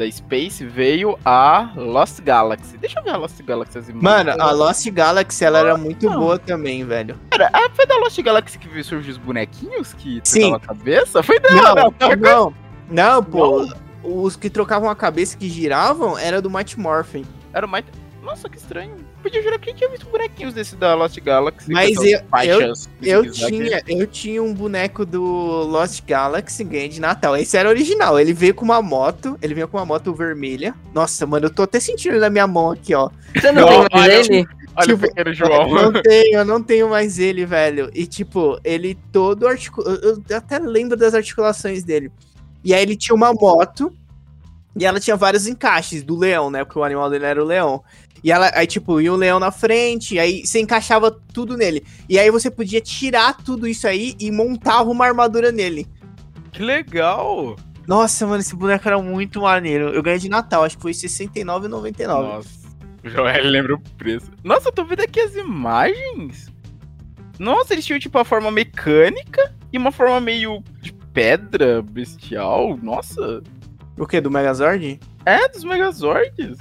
da Space, veio a Lost Galaxy. Deixa eu ver a Lost Galaxy. As imagens. Mano, a Lost Galaxy, ela era muito Não. boa também, velho. Cara, ah, foi da Lost Galaxy que viu surgir os bonequinhos que Sim. trocavam a cabeça? Foi dela, Não, não. não, não, pô. Os que trocavam a cabeça que giravam era do Mighty Morphin. Era o Might... Nossa, que estranho. Podia jurar que tinha visto bonequinhos desse da Lost Galaxy. Mas eu- Eu zigue-zague. tinha, eu tinha um boneco do Lost Galaxy ganhei de Natal. Esse era original. Ele veio com uma moto. Ele veio com uma moto vermelha. Nossa, mano, eu tô até sentindo ele na minha mão aqui, ó. Você não Não, tem mais ele? Olha tipo, o pequeno João. Eu não tenho, eu não tenho mais ele, velho. E tipo, ele todo articulado. Eu até lembro das articulações dele. E aí ele tinha uma moto. E ela tinha vários encaixes do leão, né? Porque o animal dele era o leão. E ela, aí, tipo, ia um leão na frente, aí você encaixava tudo nele. E aí você podia tirar tudo isso aí e montava uma armadura nele. Que legal. Nossa, mano, esse boneco era muito maneiro. Eu ganhei de Natal, acho que foi R$ 69,99. Nossa. O Joel lembra o preço. Nossa, eu tô vendo aqui as imagens. Nossa, eles tinham tipo a forma mecânica e uma forma meio de pedra bestial. Nossa. O que? Do Megazord? É, dos Megazords.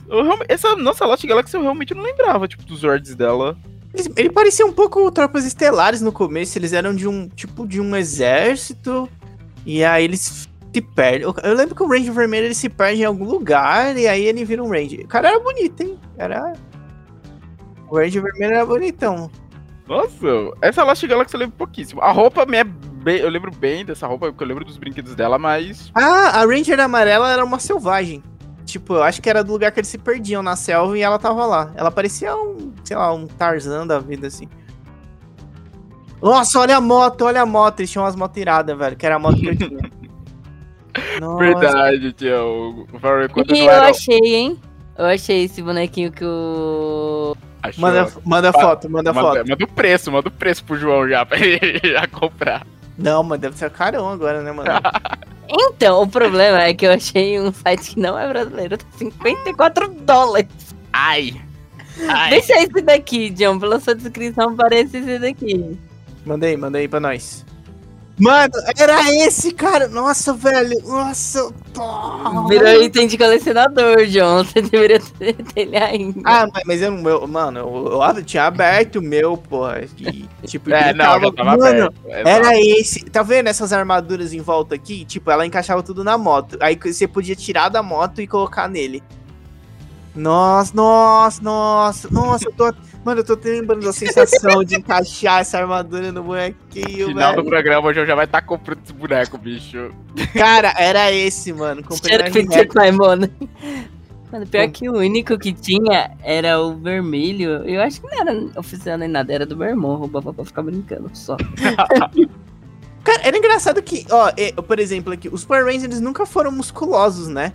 Essa nossa Lost Galaxy eu realmente não lembrava, tipo, dos Zords dela. Eles- Ele parecia um pouco Tropas Estelares no começo, eles eram de um tipo de um exército, e aí eles se perdem. Eu- Eu lembro que o Ranger Vermelho ele se perde em algum lugar, e aí ele vira um Ranger. O cara era bonito, hein? Era. O Ranger Vermelho era bonitão. Nossa, essa Lost Galaxy eu lembro pouquíssimo. A roupa me é bem, eu lembro bem dessa roupa, porque eu lembro dos brinquedos dela, mas Ah, a Ranger amarela era uma selvagem. Tipo, eu acho que era do lugar que eles se perdiam na selva e ela tava lá. Ela parecia um, sei lá, um Tarzan da vida, assim. Nossa, olha a moto, olha a moto. Eles tinham umas motos iradas, velho, que era a moto que eu tinha. Nossa. verdade, tia. O Power quando E eu era. achei, hein? Eu achei esse bonequinho que o. Achou. Manda, manda foto, manda manda, foto. manda o preço, manda o preço pro João já, pra ele já comprar. Não, mas deve ser carão agora, né, mano? Então, o problema é que eu achei um site que não é brasileiro, tá 54 dólares. Ai! Ai! Deixa esse daqui, John, pela sua descrição parece esse daqui. Mandei, mandei pra nós. Mano, era esse, cara. Nossa, velho. Nossa. Virou item de colecionador, John. Você deveria ter ele ainda. Ah, mas, mas eu, meu, mano, eu, eu tinha aberto o meu, porra. E, tipo, É, ele não, já tava mano, aberto. exato. Era esse. Tá vendo essas armaduras em volta aqui? Tipo, ela encaixava tudo na moto. Aí você podia tirar da moto e colocar nele. Nossa, nossa, nossa, nossa, eu tô. Mano, eu tô lembrando da sensação de encaixar essa armadura no bonequinho, Final do velho. programa, o João já vai estar comprando esse boneco, bicho. Cara, era esse, mano. Comprei take my money. Mano, pior que o único que tinha era o vermelho. Eu acho que não era oficial nem nada, era do meu irmão, roubava pra ficar brincando só. Cara, era engraçado que, ó, por exemplo, aqui, os Power Rangers eles nunca foram musculosos, né?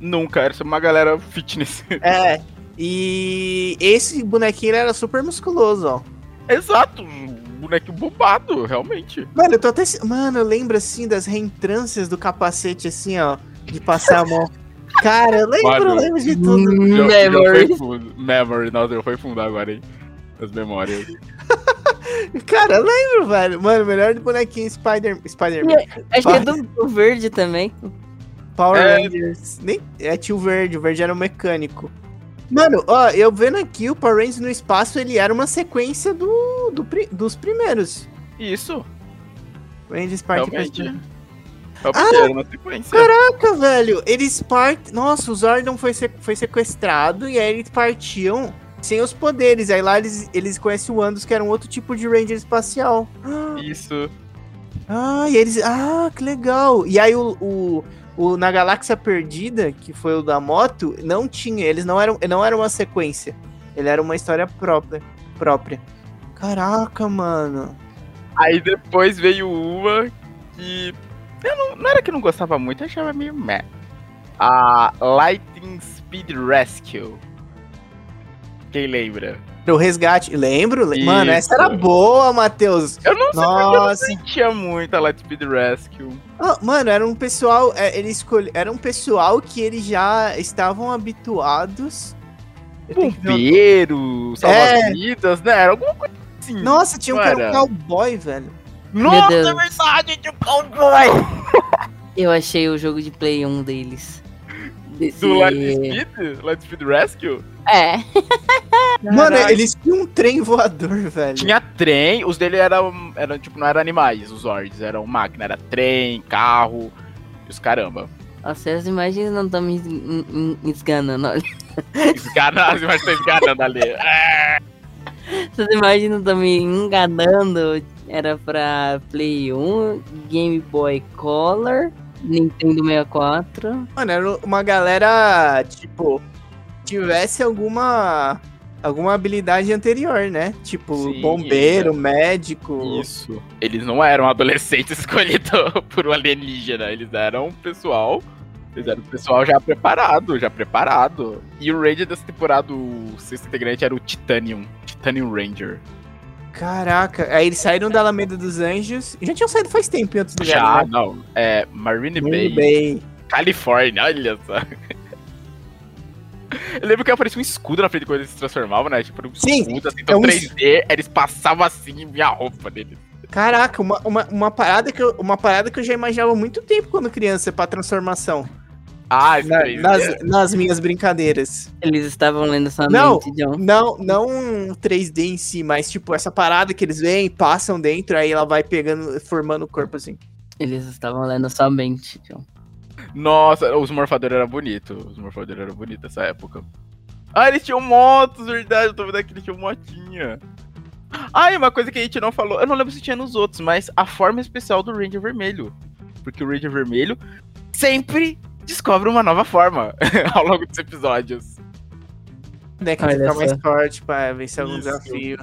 Nunca, era uma galera fitness. É. E esse bonequinho ele era super musculoso, ó. Exato, um boneco bombado, realmente. Mano, eu tô até. Mano, eu lembro assim das reentrâncias do capacete, assim, ó. De passar a mão. Cara, eu lembro, eu Mano. lembro de tudo. Memory. Memory, nossa, eu fui fundo agora, hein? As memórias. Cara, eu lembro, velho. Mano, melhor do bonequinho Spider- Spider-Man. Acho que é do, do verde também. Power É. Rangers. Nem, é tio Verde, o Verde era um mecânico. Mano, ó, eu vendo aqui, o Power Rangers no espaço, ele era uma sequência do, do dos primeiros. Isso, Rangers Party realmente. Fest. É o primeiro na sequência. Caraca, velho, eles partem. Nossa, o Zordon foi, se- foi sequestrado e aí eles partiam sem os poderes. Aí lá eles, eles conhecem o Andros, que era um outro tipo de Ranger espacial. Isso. Ah, e eles. Ah, que legal. E aí o, o, o Na Galáxia Perdida, que foi o da moto, não tinha. Eles não eram, não era uma sequência. Ele era uma história própria. própria. Caraca, mano. Aí depois veio uma que. Eu não, não era que não gostava muito, eu achava meio meh. A Lightning Speed Rescue. Quem lembra? O resgate. Lembro? Le- Mano, essa era Isso. boa, Matheus. Eu não sei porque eu não Nossa. sentia muito a Light Speed Rescue. Ah, mano, era um pessoal. é, ele escolhe, era um pessoal que eles já estavam habituados. Bombeiro, salva-vidas, né? Era alguma coisa assim. Nossa, tinha um era um Cara. cowboy, velho. Nossa, é verdade, tinha um cowboy! Eu achei o jogo de Play 1 deles. Desse... Do Light Speed? Light Speed Rescue? É. Mano, eles tinham um trem voador, velho. Tinha trem, os dele eram, eram, tipo, não eram animais, os Zords, eram máquina, era trem, carro, e os caramba. Nossa, as imagens não estão me esganando. olha. Esganado, mas tá esganando ali. É. Essas imagens não estão me enganando. Era pra Play 1, Game Boy Color, Nintendo 64. Mano, era uma galera, tipo, tivesse alguma alguma habilidade anterior, né? Tipo, Sim, bombeiro, médico. Isso. Eles não eram adolescentes escolhidos por um alienígena, eles eram um pessoal. Eles eram um pessoal já preparado, já preparado. E o Ranger dessa temporada, o sexto integrante era o Titanium. Titanium Ranger. Caraca, aí eles saíram da Alameda dos Anjos. Já tinham saído faz tempo em outros Já, lugares, né? não. É Marine Bay, Muito bem. Califórnia, olha só. Eu lembro que aparecia um escudo na frente quando eles se transformavam, né? Tipo, um Sim, escudo, assim, é então um 3D, eles passavam assim minha roupa deles. Caraca, uma, uma, uma, parada que eu, uma parada que eu já imaginava há muito tempo quando criança pra transformação. Ah, Na- 3D. nas, nas minhas brincadeiras. Eles estavam lendo sua Não. mente, John. Não, não um 3D em si, mas tipo, essa parada que eles vêm, passam dentro, aí ela vai pegando, formando o corpo assim. Eles estavam lendo sua mente, John. Nossa, os morfadores eram bonitos. Os morfadores eram bonitos nessa época. Ah, eles tinham motos, verdade. Eu tô vendo aqui, eles tinham motinha. Ah, e uma coisa que a gente não falou. Eu não lembro se tinha nos outros, mas a forma especial do Ranger Vermelho. Porque o Ranger Vermelho sempre descobre uma nova forma ao longo dos episódios. Né, que fica mais forte pra vencer algum Isso. desafio.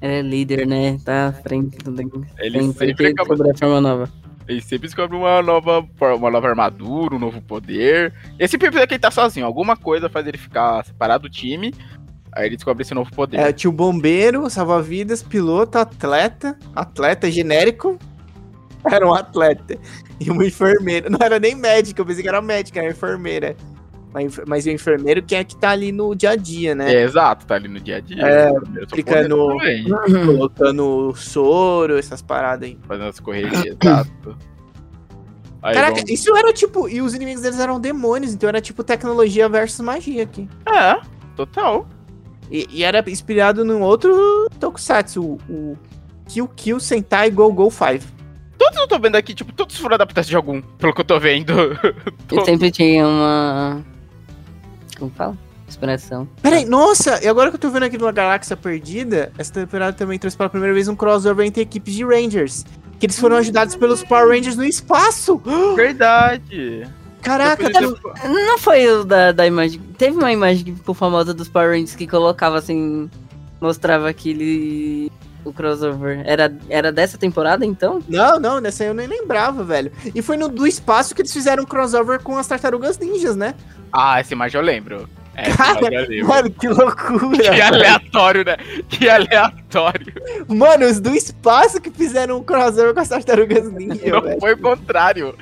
Ele é líder, né? Tá à frente. Bem. Ele Tem sempre acaba descobrir a forma nova. Ele sempre descobre uma nova, uma nova armadura, um novo poder. Esse episódio que ele tá sozinho, alguma coisa faz ele ficar separado do time. Aí ele descobre esse novo poder. É, tinha o bombeiro, salva-vidas, piloto, atleta, atleta genérico. Era um atleta. E uma enfermeira. Não era nem médica, eu pensei que era médica, era enfermeira. Mas, mas o enfermeiro que é que tá ali no dia a dia, né? É, exato, tá ali no dia a dia. É, aplicando- também, Colocando soro, essas paradas aí. Fazendo as correrias, exato. Aí Caraca, vamos- isso era tipo. E os inimigos deles eram demônios, então era tipo tecnologia versus magia aqui. É, total. E, e era inspirado num outro Tokusatsu, o, o Kill Kill Sentai Go Go 5. Todos eu tô vendo aqui, tipo, todos foram adaptados de algum, pelo que eu tô vendo. Todos. sempre tinha uma. Como fala? Inspiração. Peraí, nossa, e agora que eu tô vendo aqui no Galáxia Perdida, essa temporada também trouxe pela primeira vez um crossover entre equipes de Rangers. Que eles foram ajudados pelos Power Rangers no espaço! Verdade. Caraca, Depois eu- Não foi o da, da imagem. Teve uma imagem que ficou famosa dos Power Rangers que colocava assim. Mostrava aquele. O crossover? Era, era dessa temporada, então? Não, não, nessa aí eu nem lembrava, velho. E foi no do espaço que eles fizeram um crossover com as tartarugas ninjas, né? Ah, essa imagem eu lembro. Essa Cara. Mano, que loucura. Que aleatório, né? Que aleatório. Mano, os do espaço que fizeram um crossover com as tartarugas ninja, Não velho. foi o contrário.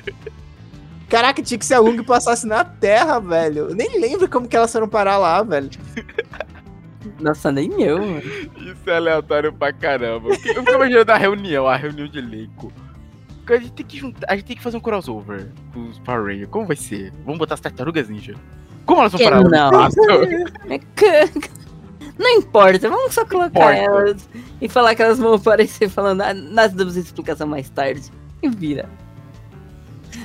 Caraca, tinha que ser algum que passasse na Terra, velho. Eu nem lembro como que elas foram parar lá, velho. Nossa, nem eu, mano. Isso é aleatório pra caramba. Eu fico imaginando a reunião, a reunião de elenco. A gente tem que juntar, a gente tem que fazer um crossover com os Power Rangers. Como vai ser? Vamos botar as tartarugas ninja. Como elas vão Que parar não. Não importa, vamos só colocar elas e falar que elas vão aparecer falando. "Ah, Nós damos explicação mais tarde. E vira.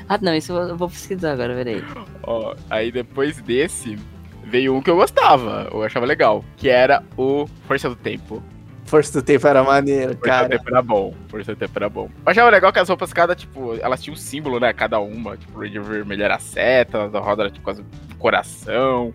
Ah, não, isso eu vou- eu vou pesquisar agora, peraí. Ó, aí depois desse, veio um que eu gostava, eu achava legal, que era o Força do Tempo. Força do tempo era maneiro, Força do cara. Tempo era bom, Força do Tempo era bom. Eu achava legal que as roupas, cada, tipo, elas tinham um símbolo, né, cada uma. Tipo, o Ranger vermelho era a seta, a roda era, tipo, quase um coração.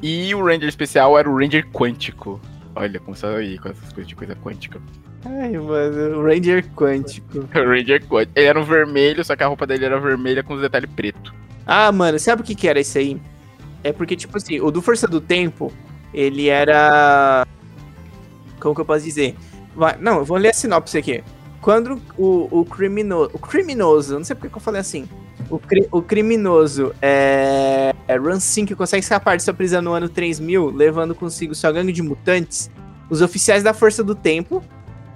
E o Ranger especial era o Ranger Quântico. Olha, começou aí com essas coisas de coisa quântica. Ai, mano, o Ranger Quântico. O Ranger Quântico. Ele era um vermelho, só que a roupa dele era vermelha com os detalhes preto. Ah, mano, sabe o que que era isso aí? É porque, tipo assim, o do Força do Tempo, ele era... Como que eu posso dizer? Não, eu vou ler a sinopse aqui. Quando o, o criminoso... O criminoso, não sei porque que eu falei assim. O, cri- o criminoso é, é Run 5 consegue escapar de sua prisão no ano 3000, levando consigo sua gangue de mutantes. Os oficiais da Força do Tempo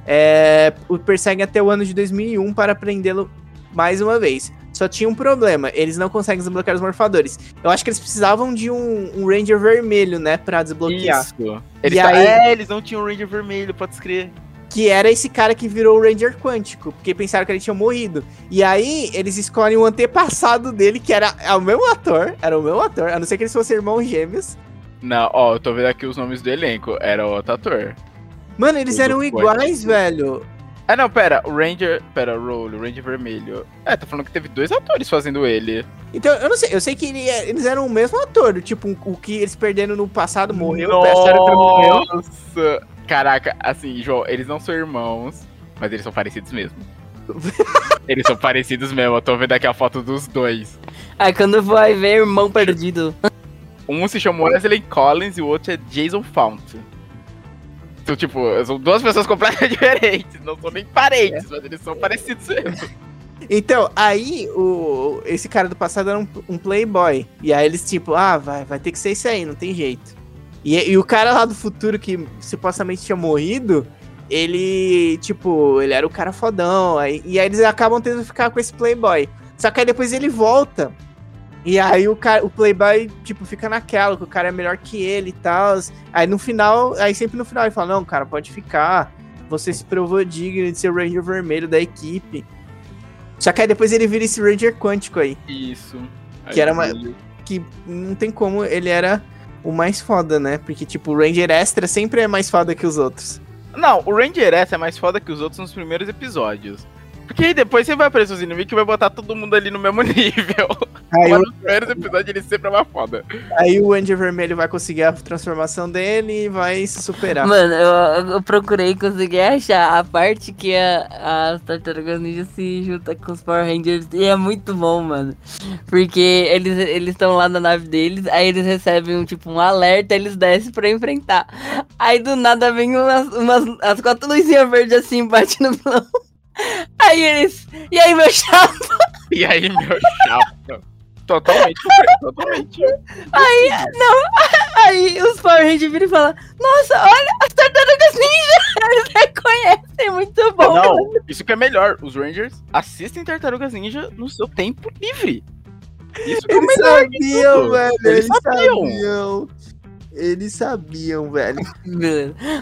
é, o perseguem até o ano de 2001 para prendê-lo mais uma vez. Só tinha um problema, eles não conseguem desbloquear os morfadores. Eu acho que eles precisavam de um, um Ranger vermelho, né, pra desbloquear. Isso. Eles, E ta- aí- É, eles não tinham Ranger vermelho, pode escrever. Que era esse cara que virou o Ranger Quântico, porque pensaram que ele tinha morrido. E aí, eles escolhem o antepassado dele, que era é o mesmo ator, era o mesmo ator, a não ser que eles fossem irmãos gêmeos. Não, ó, eu tô vendo aqui os nomes do elenco. Era outro ator. Mano, eles O do eram Quântico. iguais, velho. Ah, não, pera. O Ranger. Pera, o Roll, o Ranger vermelho. É, tá falando que teve dois atores fazendo ele. Então, eu não sei, eu sei que ele- eles eram o mesmo ator, tipo, o que eles perderam no passado morreu. Nossa! Caraca, assim, João, eles não são irmãos, mas eles são parecidos mesmo. eles são parecidos mesmo. Eu tô vendo aqui a foto dos dois. Aí quando vai ver irmão perdido. Um se chama Wesley Collins e o outro é Jason Fount. Então, tipo, são duas pessoas completamente diferentes. Não são nem parentes, mas eles são parecidos mesmo. Então, aí o, esse cara do passado era um, um playboy. E aí eles, tipo, ah, vai, vai ter que ser isso aí, não tem jeito. E, e o cara lá do futuro que supostamente tinha morrido, ele, tipo, ele era o cara fodão. Aí, e aí eles acabam tendo que ficar com esse playboy. Só que aí depois ele volta. E aí o, cara, o playboy, tipo, fica naquela, que o cara é melhor que ele e tal. Aí no final, aí sempre no final ele fala, não, cara, pode ficar. Você se provou digno de ser o Ranger Vermelho da equipe. Só que aí depois ele vira esse Ranger Quântico aí. Isso. Que era uma- Que não tem como, ele era o mais foda, né? Porque, tipo, o Ranger Extra sempre é mais foda que os outros. Não, o Ranger S é mais foda que os outros nos primeiros episódios. Porque aí depois você vai aparecer os inimigos que vai botar todo mundo ali no mesmo nível. Aí, Mas o, nos primeiros episódios ele sempre é mais foda. aí o Ranger Vermelho vai conseguir a transformação dele e vai se superar. Mano, eu, eu procurei conseguir achar a parte que a, as tartarugas ninja se junta com os Power Rangers e é muito bom, mano. Porque eles eles estão lá na nave deles, aí eles recebem um tipo um alerta, eles descem pra enfrentar. Aí do nada vem umas, umas as quatro luzinhas verdes assim, bate no vilão. Aí eles. E aí, meu chapa? E aí, meu chapa. Totalmente, totalmente. Aí, não. Aí os Power Rangers viram e falam: Nossa, olha as tartarugas ninja! Eles reconhecem, muito bom. Não, isso que é melhor. Os Rangers assistem Tartarugas Ninja no seu tempo livre. Isso que é Eles melhor. de sabiam, tudo. velho. Eles Eles sabiam. sabiam. Eles sabiam, velho.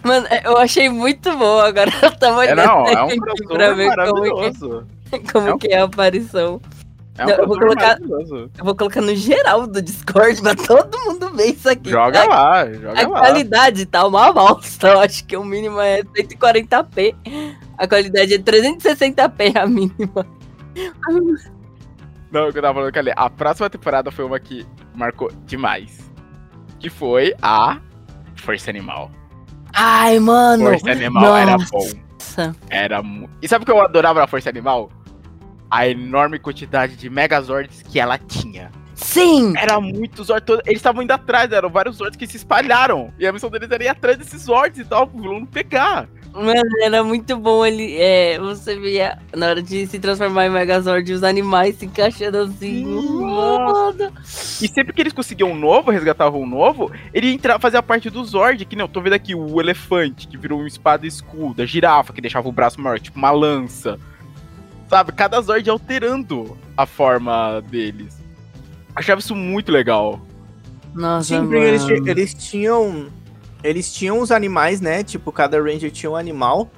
Mano, eu achei muito bom. Agora eu tava É, olhando não, é um aqui pra ver como, maravilhoso. que, como É um- que é a aparição. É um Não, eu vou colocar-. Eu vou colocar no geral do Discord pra todo mundo ver isso aqui. Joga a, lá, joga A lá. qualidade tá uma bosta. Eu acho que o mínimo é 140p. A qualidade é 360p a mínima. Não, o que eu tava falando que ali, a próxima temporada foi uma que marcou demais. Que foi a Força Animal. Ai, mano. Força Animal era nossa. bom. Nossa. Era mu... E sabe o que eu adorava na Força Animal? A enorme quantidade de Megazords que ela tinha. Sim! Era muito Zord. todo- Eles estavam indo atrás, eram vários Zords que se espalharam. E a missão deles era ir atrás desses Zords e tal, pro vilão pegar. Mano, era muito bom ele. É, você via na hora de se transformar em Megazord os animais se encaixando assim. E sempre que eles conseguiam um novo, resgatavam um novo, ele ia entrar, fazer a parte do Zord, que não, tô vendo aqui o elefante, que virou um espada e escudo, a girafa, que deixava o braço maior, tipo uma lança. Sabe, cada Zord alterando a forma deles. Achava isso muito legal. Nossa, Sim, porque eles, eles tinham. Eles tinham os animais, né? Tipo, cada Ranger tinha um animal.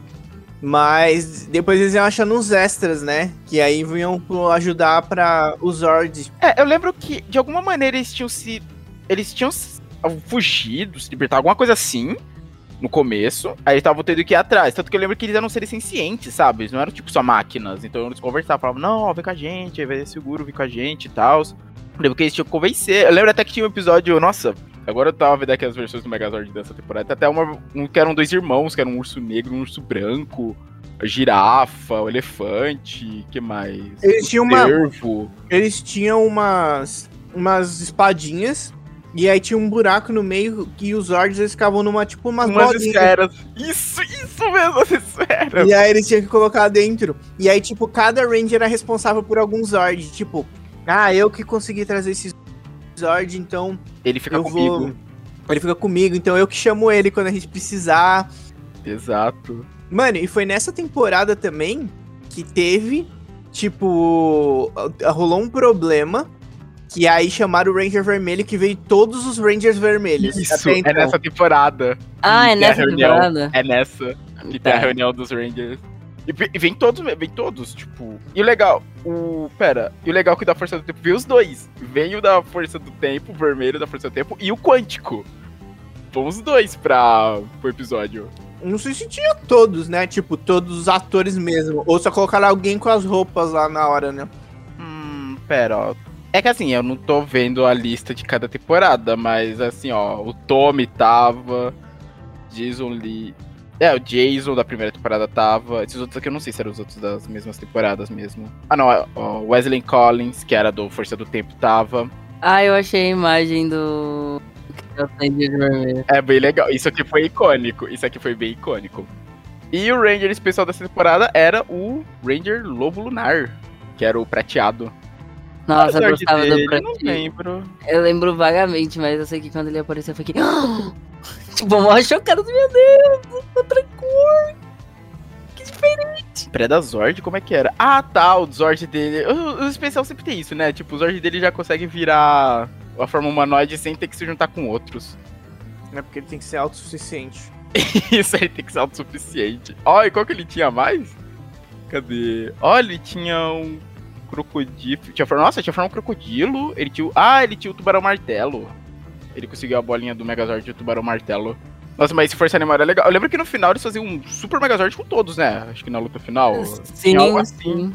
Mas depois eles iam achando uns extras, né? Que aí vinham ajudar pra os Zords. É, eu lembro que, de alguma maneira, eles tinham se. Eles tinham se- fugido, se libertar, alguma coisa assim. No começo, aí estavam tendo que ir atrás. Tanto que eu lembro que eles eram seres sencientes, sabe? Eles não eram tipo só máquinas. Então eles conversavam, falavam, não, ó, vem com a gente, aí vai ser seguro, vem com a gente e tal. Lembro que eles tinham que convencer. Eu lembro até que tinha um episódio, nossa, agora eu tava vendo aqui as versões do Megazord dessa temporada. Tem até uma, um que eram dois irmãos, que era um urso negro e um urso branco. A girafa, o elefante, que mais? Eles O tinham uma-. Eles tinham umas. umas espadinhas. E aí tinha um buraco no meio que os Zords eles ficavam numa, tipo, umas, umas bolinhas. esferas. Isso, isso mesmo, as esferas. E aí eles tinham que colocar dentro. E aí, tipo, cada Ranger era responsável por algum Zord. Tipo, ah, eu que consegui trazer esse Zord, então Ele fica eu comigo. vou. Ele fica comigo, então eu que chamo ele quando a gente precisar. Exato. Mano, e foi nessa temporada também que teve, tipo, rolou um problema. Que aí chamaram o Ranger Vermelho, que veio todos os Rangers vermelhos. Isso, até é então. nessa temporada. Ah, é nessa reunião. temporada? É nessa que tem a Tá. reunião dos Rangers. E ve- vem todos, vem todos, tipo. E o legal, o. Pera, e o legal é que da Força do Tempo veio os dois. Vem o da Força do Tempo, o vermelho da Força do Tempo, e o Quântico. Vão os dois pra, pro episódio. Não sei se tinha todos, né? Tipo, todos os atores mesmo. Ou só colocaram alguém com as roupas lá na hora, né? Hum, pera, ó. É que assim, eu não tô vendo a lista de cada temporada, mas assim, ó, o Tommy tava, Jason Lee. É, o Jason da primeira temporada tava. Esses outros aqui eu não sei se eram os outros das mesmas temporadas mesmo. Ah, não, ó, Wesley Collins, que era do Força do Tempo, tava. Ah, eu achei a imagem do. Eu. É bem legal. Isso aqui foi icônico. Isso aqui foi bem icônico. E o Ranger especial dessa temporada era o Ranger Lobo Lunar, que era o prateado. Nossa, eu gostava dele, do Não pratinho. lembro. Eu lembro vagamente, mas eu sei que quando ele apareceu eu fiquei. tipo, mó chocado. Meu Deus, outra cor. Que diferente. Predazord, como é que era? Ah, tá, o Zord dele. O, o especial sempre tem isso, né? Tipo, o Zord dele já consegue virar a forma humanoide sem ter que se juntar com outros. É porque ele tem que ser autossuficiente. Isso aí tem que ser autossuficiente. Ó, e qual que ele tinha mais? Cadê? Ó, ele tinha um crocodilo. Tinha. Nossa, tinha forma um crocodilo. Ele tinha. Ah, ele tinha o tubarão martelo. Ele conseguiu a bolinha do Megazord e o tubarão martelo. Nossa, mas esse Força Animal era legal. Eu lembro que no final eles faziam um Super Megazord com todos, né? Acho que na luta final. Sim, algo assim. sim.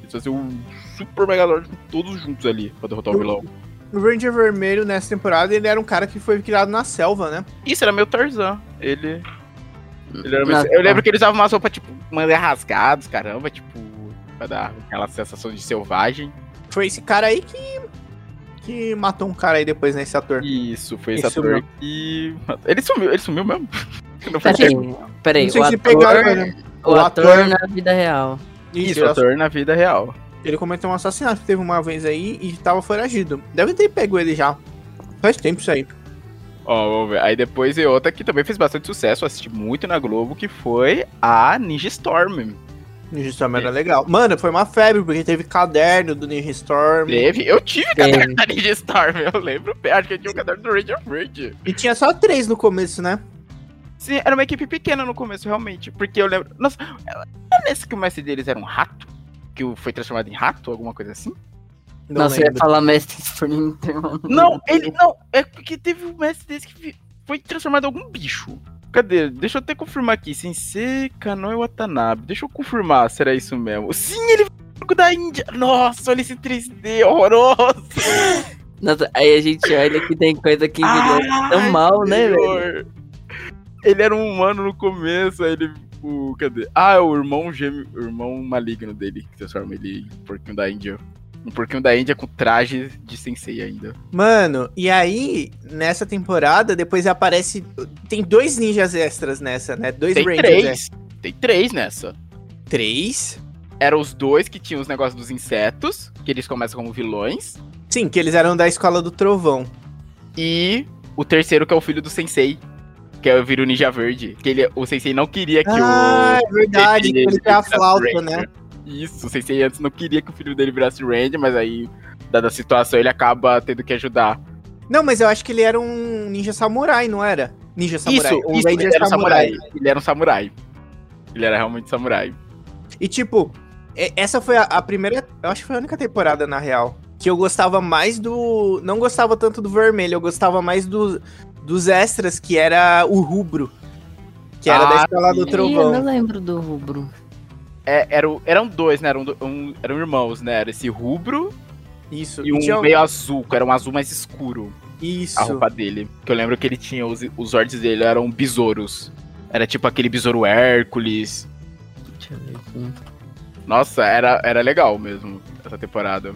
Eles faziam um Super Megazord com todos juntos ali pra derrotar o vilão. O Ranger Vermelho nessa temporada, ele era um cara que foi criado na selva, né? Isso era meio Tarzan. Ele. ele era meio-. Eu lembro que ele usava umas roupas, tipo, manga rasgados, caramba, tipo, pra dar aquela sensação de selvagem. Foi esse cara aí que. Que matou um cara aí depois, né? Esse ator. Isso, foi esse Ele ator sumiu. que. Ele sumiu, ele sumiu mesmo. Não foi Peraí, peraí. O ator, pegaram, né? o O ator ator- na vida real. Isso, ele, ator na vida real. ele cometeu um assassinato que teve uma vez aí e tava foragido. Deve ter pego ele já. Faz tempo isso aí. Ó, vamos ver. Aí depois veio outra que também fez bastante sucesso, assisti muito na Globo, que foi a Ninja Storm. Ninja Storm era legal. Mano, foi uma febre, porque teve caderno do Ninja Storm. Teve, eu tive Teve. caderno da Ninja Storm, eu lembro bem, acho que eu tinha um caderno do Ranger Verde. E tinha só três no começo, né? Sim, era uma equipe pequena no começo, realmente. Porque eu lembro. Nossa, é nesse que o mestre deles era um rato? Que o- foi transformado em rato, alguma coisa assim? Não Nossa, eu ia falar Mestre Splinter, mano. Não, ele. Não, é porque teve um mestre desse que foi transformado em algum bicho. Cadê? Deixa eu até confirmar aqui. Sensei Kanoe Watanabe. Deixa eu confirmar se era isso mesmo. Sim, ele foi da Índia. Nossa, olha esse 3D horroroso. Nossa, aí a gente olha que tem coisa que envelhece tão mal, né, velho? Ele era um humano no começo, aí ele O, cadê? Ah, é o irmão gêmeo, o irmão maligno dele, que transforma ele em porquinho da Índia. Um porquinho da Índia com traje de sensei ainda. Mano, e aí, nessa temporada, depois aparece. Tem dois ninjas extras nessa, né? Dois Tem Rangers três. Tem três nessa. Três? Eram os dois que tinham os negócios dos insetos, que eles começam como vilões. Sim, que eles eram da escola do trovão. E o terceiro, que é o filho do sensei. Que é o Viro Ninja Verde. Que ele, o sensei não queria que ah, o. é verdade, que ele tem a flauta, né? Isso, o sensei antes não queria que o filho dele virasse Ranger, mas aí, dada a situação, ele acaba tendo que ajudar. Não, mas eu acho que ele era um ninja samurai, não era? Ninja samurai. isso, um isso, ele era um samurai. Ele era um samurai. Ele era realmente samurai. E tipo, e- essa foi a, a primeira. Eu acho que foi a única temporada, na real. Que eu gostava mais do. Não gostava tanto do vermelho, eu gostava mais do, dos extras, que era o rubro. Que era da Ah, escola do. Ih, eu trovão. não lembro do rubro. É, era, o- eram dois, né? Eram, um- eram irmãos, né? Era esse rubro Isso. e um tinha- meio azul, que era um azul mais escuro. Isso. a roupa dele. Que eu lembro que ele tinha, os, os ordens dele eram besouros. Era tipo aquele besouro Hércules. Deixa eu ver aqui. Nossa, era, era legal mesmo, essa temporada.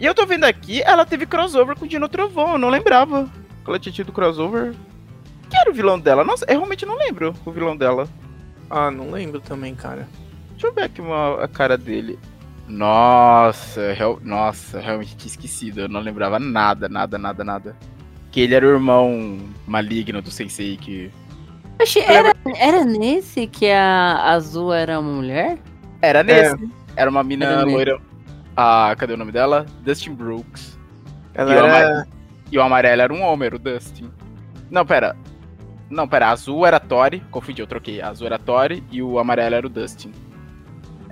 E eu tô vendo aqui, ela teve crossover com o Dino Trovão, eu não lembrava que ela tinha tido crossover. Quem era o vilão dela? Nossa, eu realmente não lembro o vilão dela. Ah, não lembro também, cara. Deixa eu ver aqui uma, a cara dele. Nossa, real- nossa, realmente tinha esquecido. Eu não lembrava nada, nada, nada, nada. Que ele era o irmão maligno do Sensei que. Oxi, era, era nesse que a azul era uma mulher? Era nesse. Era uma mina Era loira. Ah, cadê o nome dela? Dustin Brooks. Ela E o era. E o amarelo era um homem, era o Dustin. Não, pera. Não, pera. Azul era Tori. Confundi, eu troquei. Azul era Tori e o amarelo era o Dustin.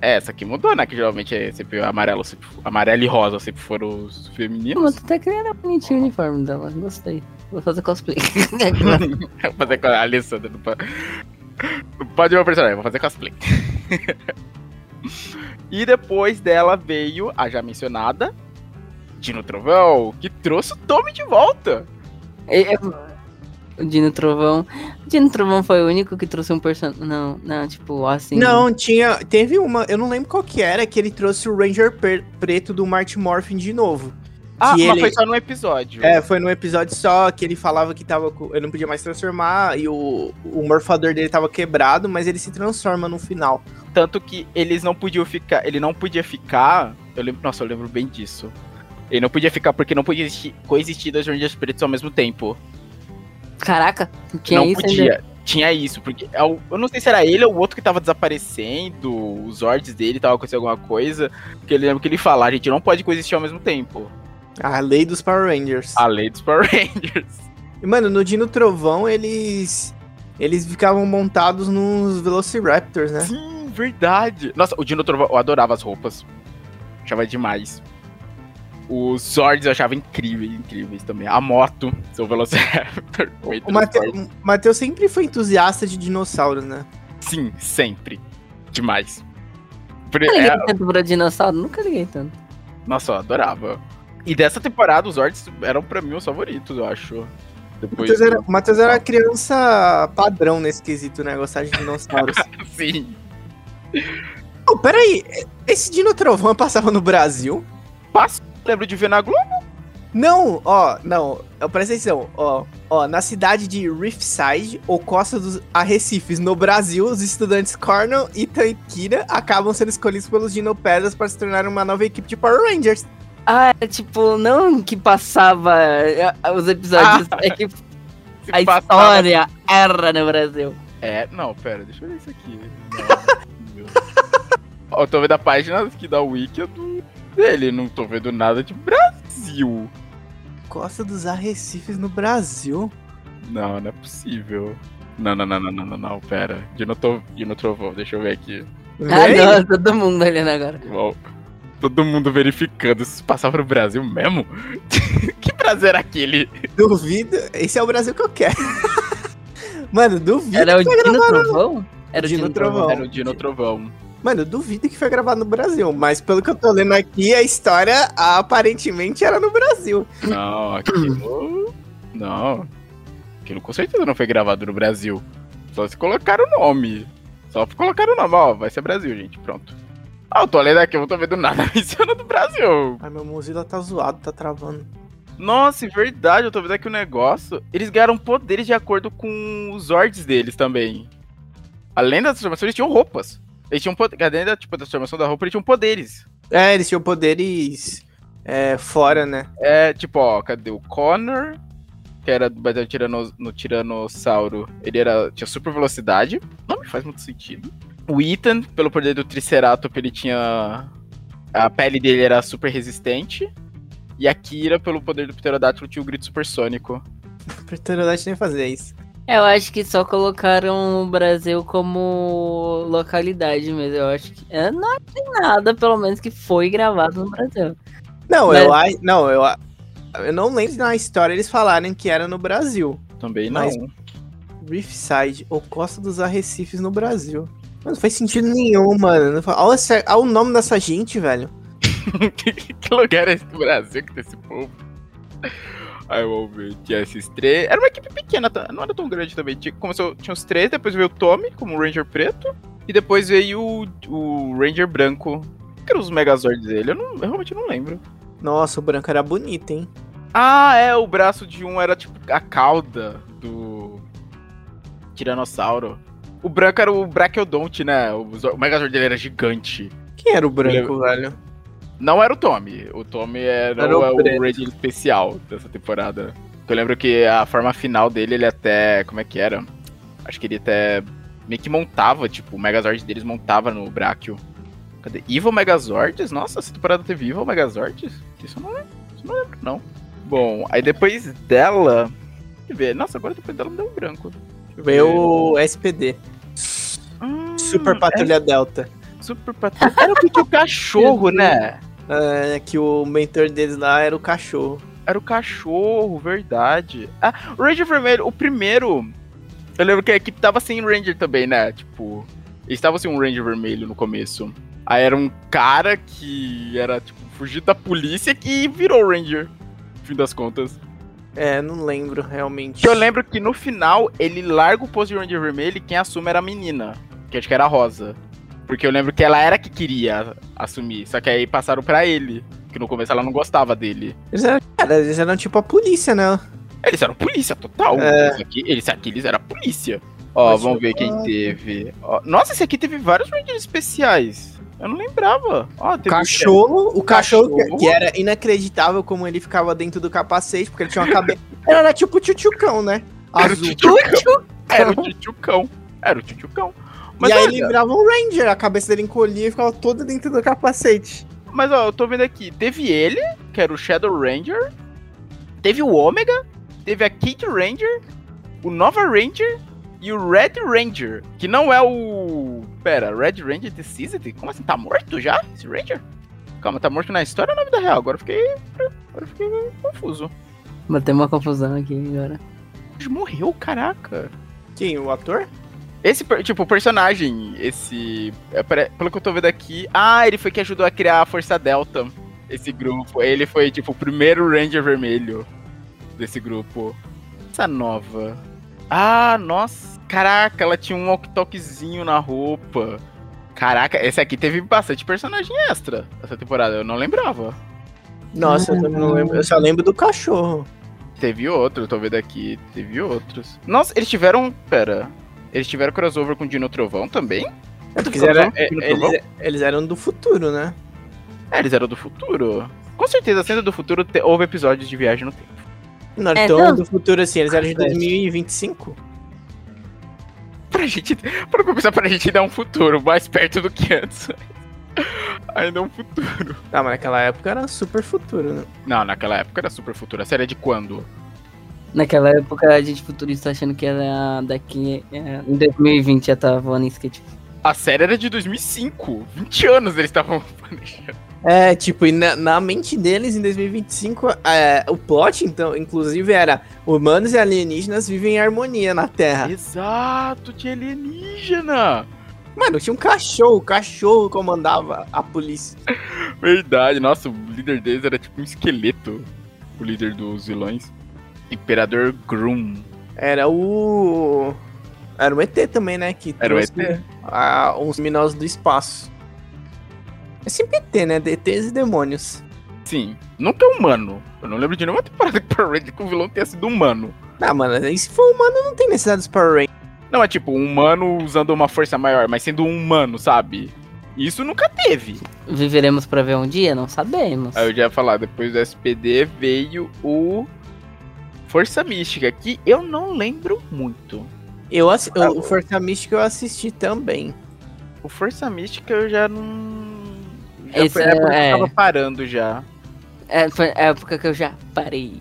É, essa aqui mudou, né? Que geralmente é sempre amarelo, sempre, amarelo e rosa sempre foram os femininos. até que era bonitinho o uniforme dela, gostei. Vou fazer cosplay. vou fazer com a Alessandra. Não pode, não pode meu personagem, vou fazer cosplay. e depois dela veio a já mencionada Dino Trovão, que trouxe o Tommy de volta. É, o Dino Trovão. O Dino Trovão foi o único que trouxe um personagem. Não, não, tipo, assim. Não, tinha. Teve uma. Eu não lembro qual que era, que ele trouxe o Ranger preto do Martin Morphin de novo. Ah, mas ele- foi só num episódio. É, foi num episódio só que ele falava que tava. com- Ele não podia mais transformar e o, o morfador dele tava quebrado, mas ele se transforma no final. Tanto que eles não podiam ficar. Ele não podia ficar. Eu lembro. Nossa, eu lembro bem disso. Ele não podia ficar porque não podia existir, coexistir dois Rangers pretos ao mesmo tempo. Caraca, tinha não isso podia. ainda. Tinha isso, porque é eu não sei se era ele ou o outro que tava desaparecendo, os ordens dele tava acontecendo alguma coisa. Porque eu lembro que ele fala, a gente não pode coexistir ao mesmo tempo. A lei dos Power Rangers. A lei dos Power Rangers. E, mano, no Dino Trovão, eles. Eles ficavam montados nos Velociraptors, né? Sim, verdade. Nossa, o Dino Trovão, eu adorava as roupas. Achava demais. Os Zords eu achava incríveis, incríveis também. A moto, seu Velociraptor. O Matheus sempre foi entusiasta de dinossauros, né? Sim, sempre. Demais. Por- Nunca liguei é, tanto pra dinossauro, nunca liguei tanto. nossa, eu adorava. E dessa temporada, os Zords eram pra mim os favoritos, eu acho. O Depois Matheus era, Matheus era criança padrão nesse quesito, né? Gostar de dinossauros. Sim. oh, peraí, esse Dino Trovão passava no Brasil? Passo, lembro de ver na Globo. Não, ó, não, presta atenção, ó, ó, na cidade de Riffside, ou Costa dos Arrecifes, no Brasil, os estudantes Cornell e Tankira acabam sendo escolhidos pelos Dinopedras para se tornar uma nova equipe de Power Rangers. Ah, é tipo, não que passava é, os episódios, é que a passava- história era no Brasil. É, não, pera, deixa eu ver isso aqui. Não, meu. Ó, eu tô vendo a página aqui da Wiki do dele, não tô vendo nada de Brasil. Costa dos Arrecifes no Brasil. Não, não é possível. Não, não, não, não, não, não, não, pera. Dino, to... Dino Trovão, deixa eu ver aqui. Ah, não, todo mundo olhando agora. Uau. Todo mundo verificando se passava pro Brasil mesmo? que prazer era aquele? Duvido, esse é o Brasil que eu quero. Mano, duvido Era o foi Dino. Trovão? Era o Dino. Trovão. Era o Dino Trovão. Mano, eu duvido que foi gravado no Brasil, mas pelo que eu tô lendo aqui, a história aparentemente era no Brasil. Não, aquilo. não. Aquilo com certeza não foi gravado no Brasil. Só se colocaram o nome. Só colocaram o nome, ó, vai ser Brasil, gente, pronto. Ah, eu tô lendo aqui, eu não tô vendo nada mencionando do Brasil. Ai, meu Mozilla tá zoado, tá travando. Nossa, é verdade, eu tô vendo aqui o negócio. Eles ganharam poderes de acordo com os ordens deles também. Além da transformação, eles tinham roupas. Eles tinham poder. Além da, tipo, transformação da roupa, eles tinham poderes. É, eles tinham poderes é, fora, né? É, tipo, ó, cadê o Connor? Que era baseado no, tirano, no Tiranossauro. Ele era, tinha super velocidade. Não me faz muito sentido. O Ethan, pelo poder do Triceratops, ele tinha. A pele dele era super resistente. E a Kira, pelo poder do Pterodátilo, tinha o grito supersônico. O Pterodate nem fazia isso. Eu acho que só colocaram o Brasil como localidade mesmo. Eu acho que. Eu não tem nada, pelo menos, que foi gravado no Brasil. Não, Mas- eu acho. Não, eu. Eu não lembro na história eles falarem que era no Brasil. Também não. Mas- Reefside, ou Costa dos Arrecifes no Brasil. Mas não faz sentido nenhum, mano. Olha, essa- olha o nome dessa gente, velho. que lugar é esse do Brasil que tem esse povo? Aí vamos ver, tinha esses três. Era uma equipe pequena, tá? não era tão grande também. Tinha, começou, tinha os três, depois veio o Tommy como Ranger preto. E depois veio o, o Ranger branco. Que eram os Megazords dele? Eu, não, eu realmente não lembro. Nossa, o branco era bonito, hein? Ah, é, o braço de um era tipo a cauda do Tiranossauro. O branco era o Brachiodontine, né? O, o Megazord dele era gigante. Quem era o branco, velho? Não era o Tommy. O Tommy era, Era o o. Ranger especial dessa temporada. Eu lembro que a forma final dele, ele até. Como é que era? Acho que ele até. Meio que montava, tipo, o Megazord deles montava no Brachio. Cadê? Evil Megazords? Nossa, essa temporada teve Evil Megazords? Isso eu não lembro. Isso não lembro, não. Bom, aí depois dela. Deixa eu ver. Nossa, agora depois dela não deu um branco. Veio o SPD. Hum, Super Patrulha Delta. Super Patrulha. Era o que o cachorro, né? É, que o mentor deles lá era o cachorro. Era o cachorro, verdade. Ah, o Ranger Vermelho, o primeiro. Eu lembro que a equipe tava sem Ranger também, né? Tipo, eles estavam sem um Ranger Vermelho no começo. Aí era um cara que era, tipo, fugido da polícia que virou Ranger. No fim das contas. É, não lembro realmente. Eu lembro que no final ele larga o posto de Ranger Vermelho e quem assume era a menina. Que acho que era a Rosa. Porque eu lembro que ela era que queria assumir. Só que aí passaram pra ele. Que no começo ela não gostava dele. Eles eram, cara, eles eram tipo a polícia, né? Eles eram polícia, total. É. Eles, aqui, eles aqui eles eram polícia. Ó, Mas vamos ver quem teve. Ó, nossa, esse aqui teve vários Rangers especiais. Eu não lembrava. Ó, O teve cachorro, o cachorro, que- Cachorro. que era inacreditável como ele ficava dentro do capacete, porque ele tinha uma cabeça. Era tipo o tchutchucão, né? Era o Azul. Tchutchucão. Era o Tchutchucão. Era o Tchutchucão. Mas, e aí olha, ele virava um Ranger, a cabeça dele encolhia e ficava toda dentro do capacete. mas ó, eu tô vendo aqui. Teve ele, que era o Shadow Ranger. Teve o Ômega. Teve a Kate Ranger. O Nova Ranger. E o Red Ranger. Que não é o. Pera, Red Ranger Deceased? Como assim? Tá morto já? Esse Ranger? Calma, tá morto na história ou na vida real? Agora eu fiquei. Agora eu fiquei confuso. Bateu uma confusão aqui agora. Ele morreu, caraca. Quem? O ator? Esse, tipo, o personagem, esse. é, Pelo que eu tô vendo aqui. Ah, ele foi que ajudou a criar a Força Delta. Esse grupo. Ele foi, tipo, o primeiro Ranger vermelho desse grupo. Essa nova. Ah, nossa. Caraca, ela tinha um walkie-talkiezinho na roupa. Caraca, esse aqui teve bastante personagem extra essa temporada. Eu não lembrava. Nossa, eu também não lembro. Eu só lembro do cachorro. Teve outro, eu tô vendo aqui. Teve outros. Nossa, eles tiveram. Pera. Eles tiveram crossover com Dino Trovão também? Porque eles eram, Dino é, Trovão? eles, eles eram do futuro, né? É, eles eram do futuro. Com certeza, sendo do futuro, te- houve episódios de viagem no tempo. Não É, tão não. do futuro assim, eles eram de Cacete. 2025. Pra gente. Pra começar, pra gente dar um futuro mais perto do que antes. Ainda é um futuro. Ah, mas naquela época era super futuro, né? Não, naquela época era super futuro. A série é de quando? Naquela época a gente futurista achando que era daqui. é, em 2020 já tava voando em skate. A série era de 2005. 20 anos eles estavam planejando. É, tipo, e na, na mente deles, em 2025, é, o plot, então, inclusive, era humanos e alienígenas vivem em harmonia na Terra. Exato, tinha alienígena. Mano, tinha um cachorro, o cachorro comandava a polícia. Verdade, nossa, o líder deles era tipo um esqueleto. O líder dos vilões. Imperador Groom. Era o. Era o ET também, né? Que Era o ET? a, uns criminosos do espaço. É sempre ter, né? DTs e demônios. Sim, nunca é humano. Eu não lembro de nenhuma temporada que Power Ranger que o vilão tenha sido humano. Ah, mano, aí se for humano, não tem necessidade dos Power Rangers. Não é tipo um humano usando uma força maior, mas sendo um humano, sabe? Isso nunca teve. Viveremos pra ver um dia? Não sabemos. Aí eu já ia falar, depois do SPD veio o Força Mística, que eu não lembro muito. Eu, assi- o Força Mística eu assisti também. O Força Mística eu já não. Já Esse foi a época que é- eu tava parando já. É, foi a época que eu já parei.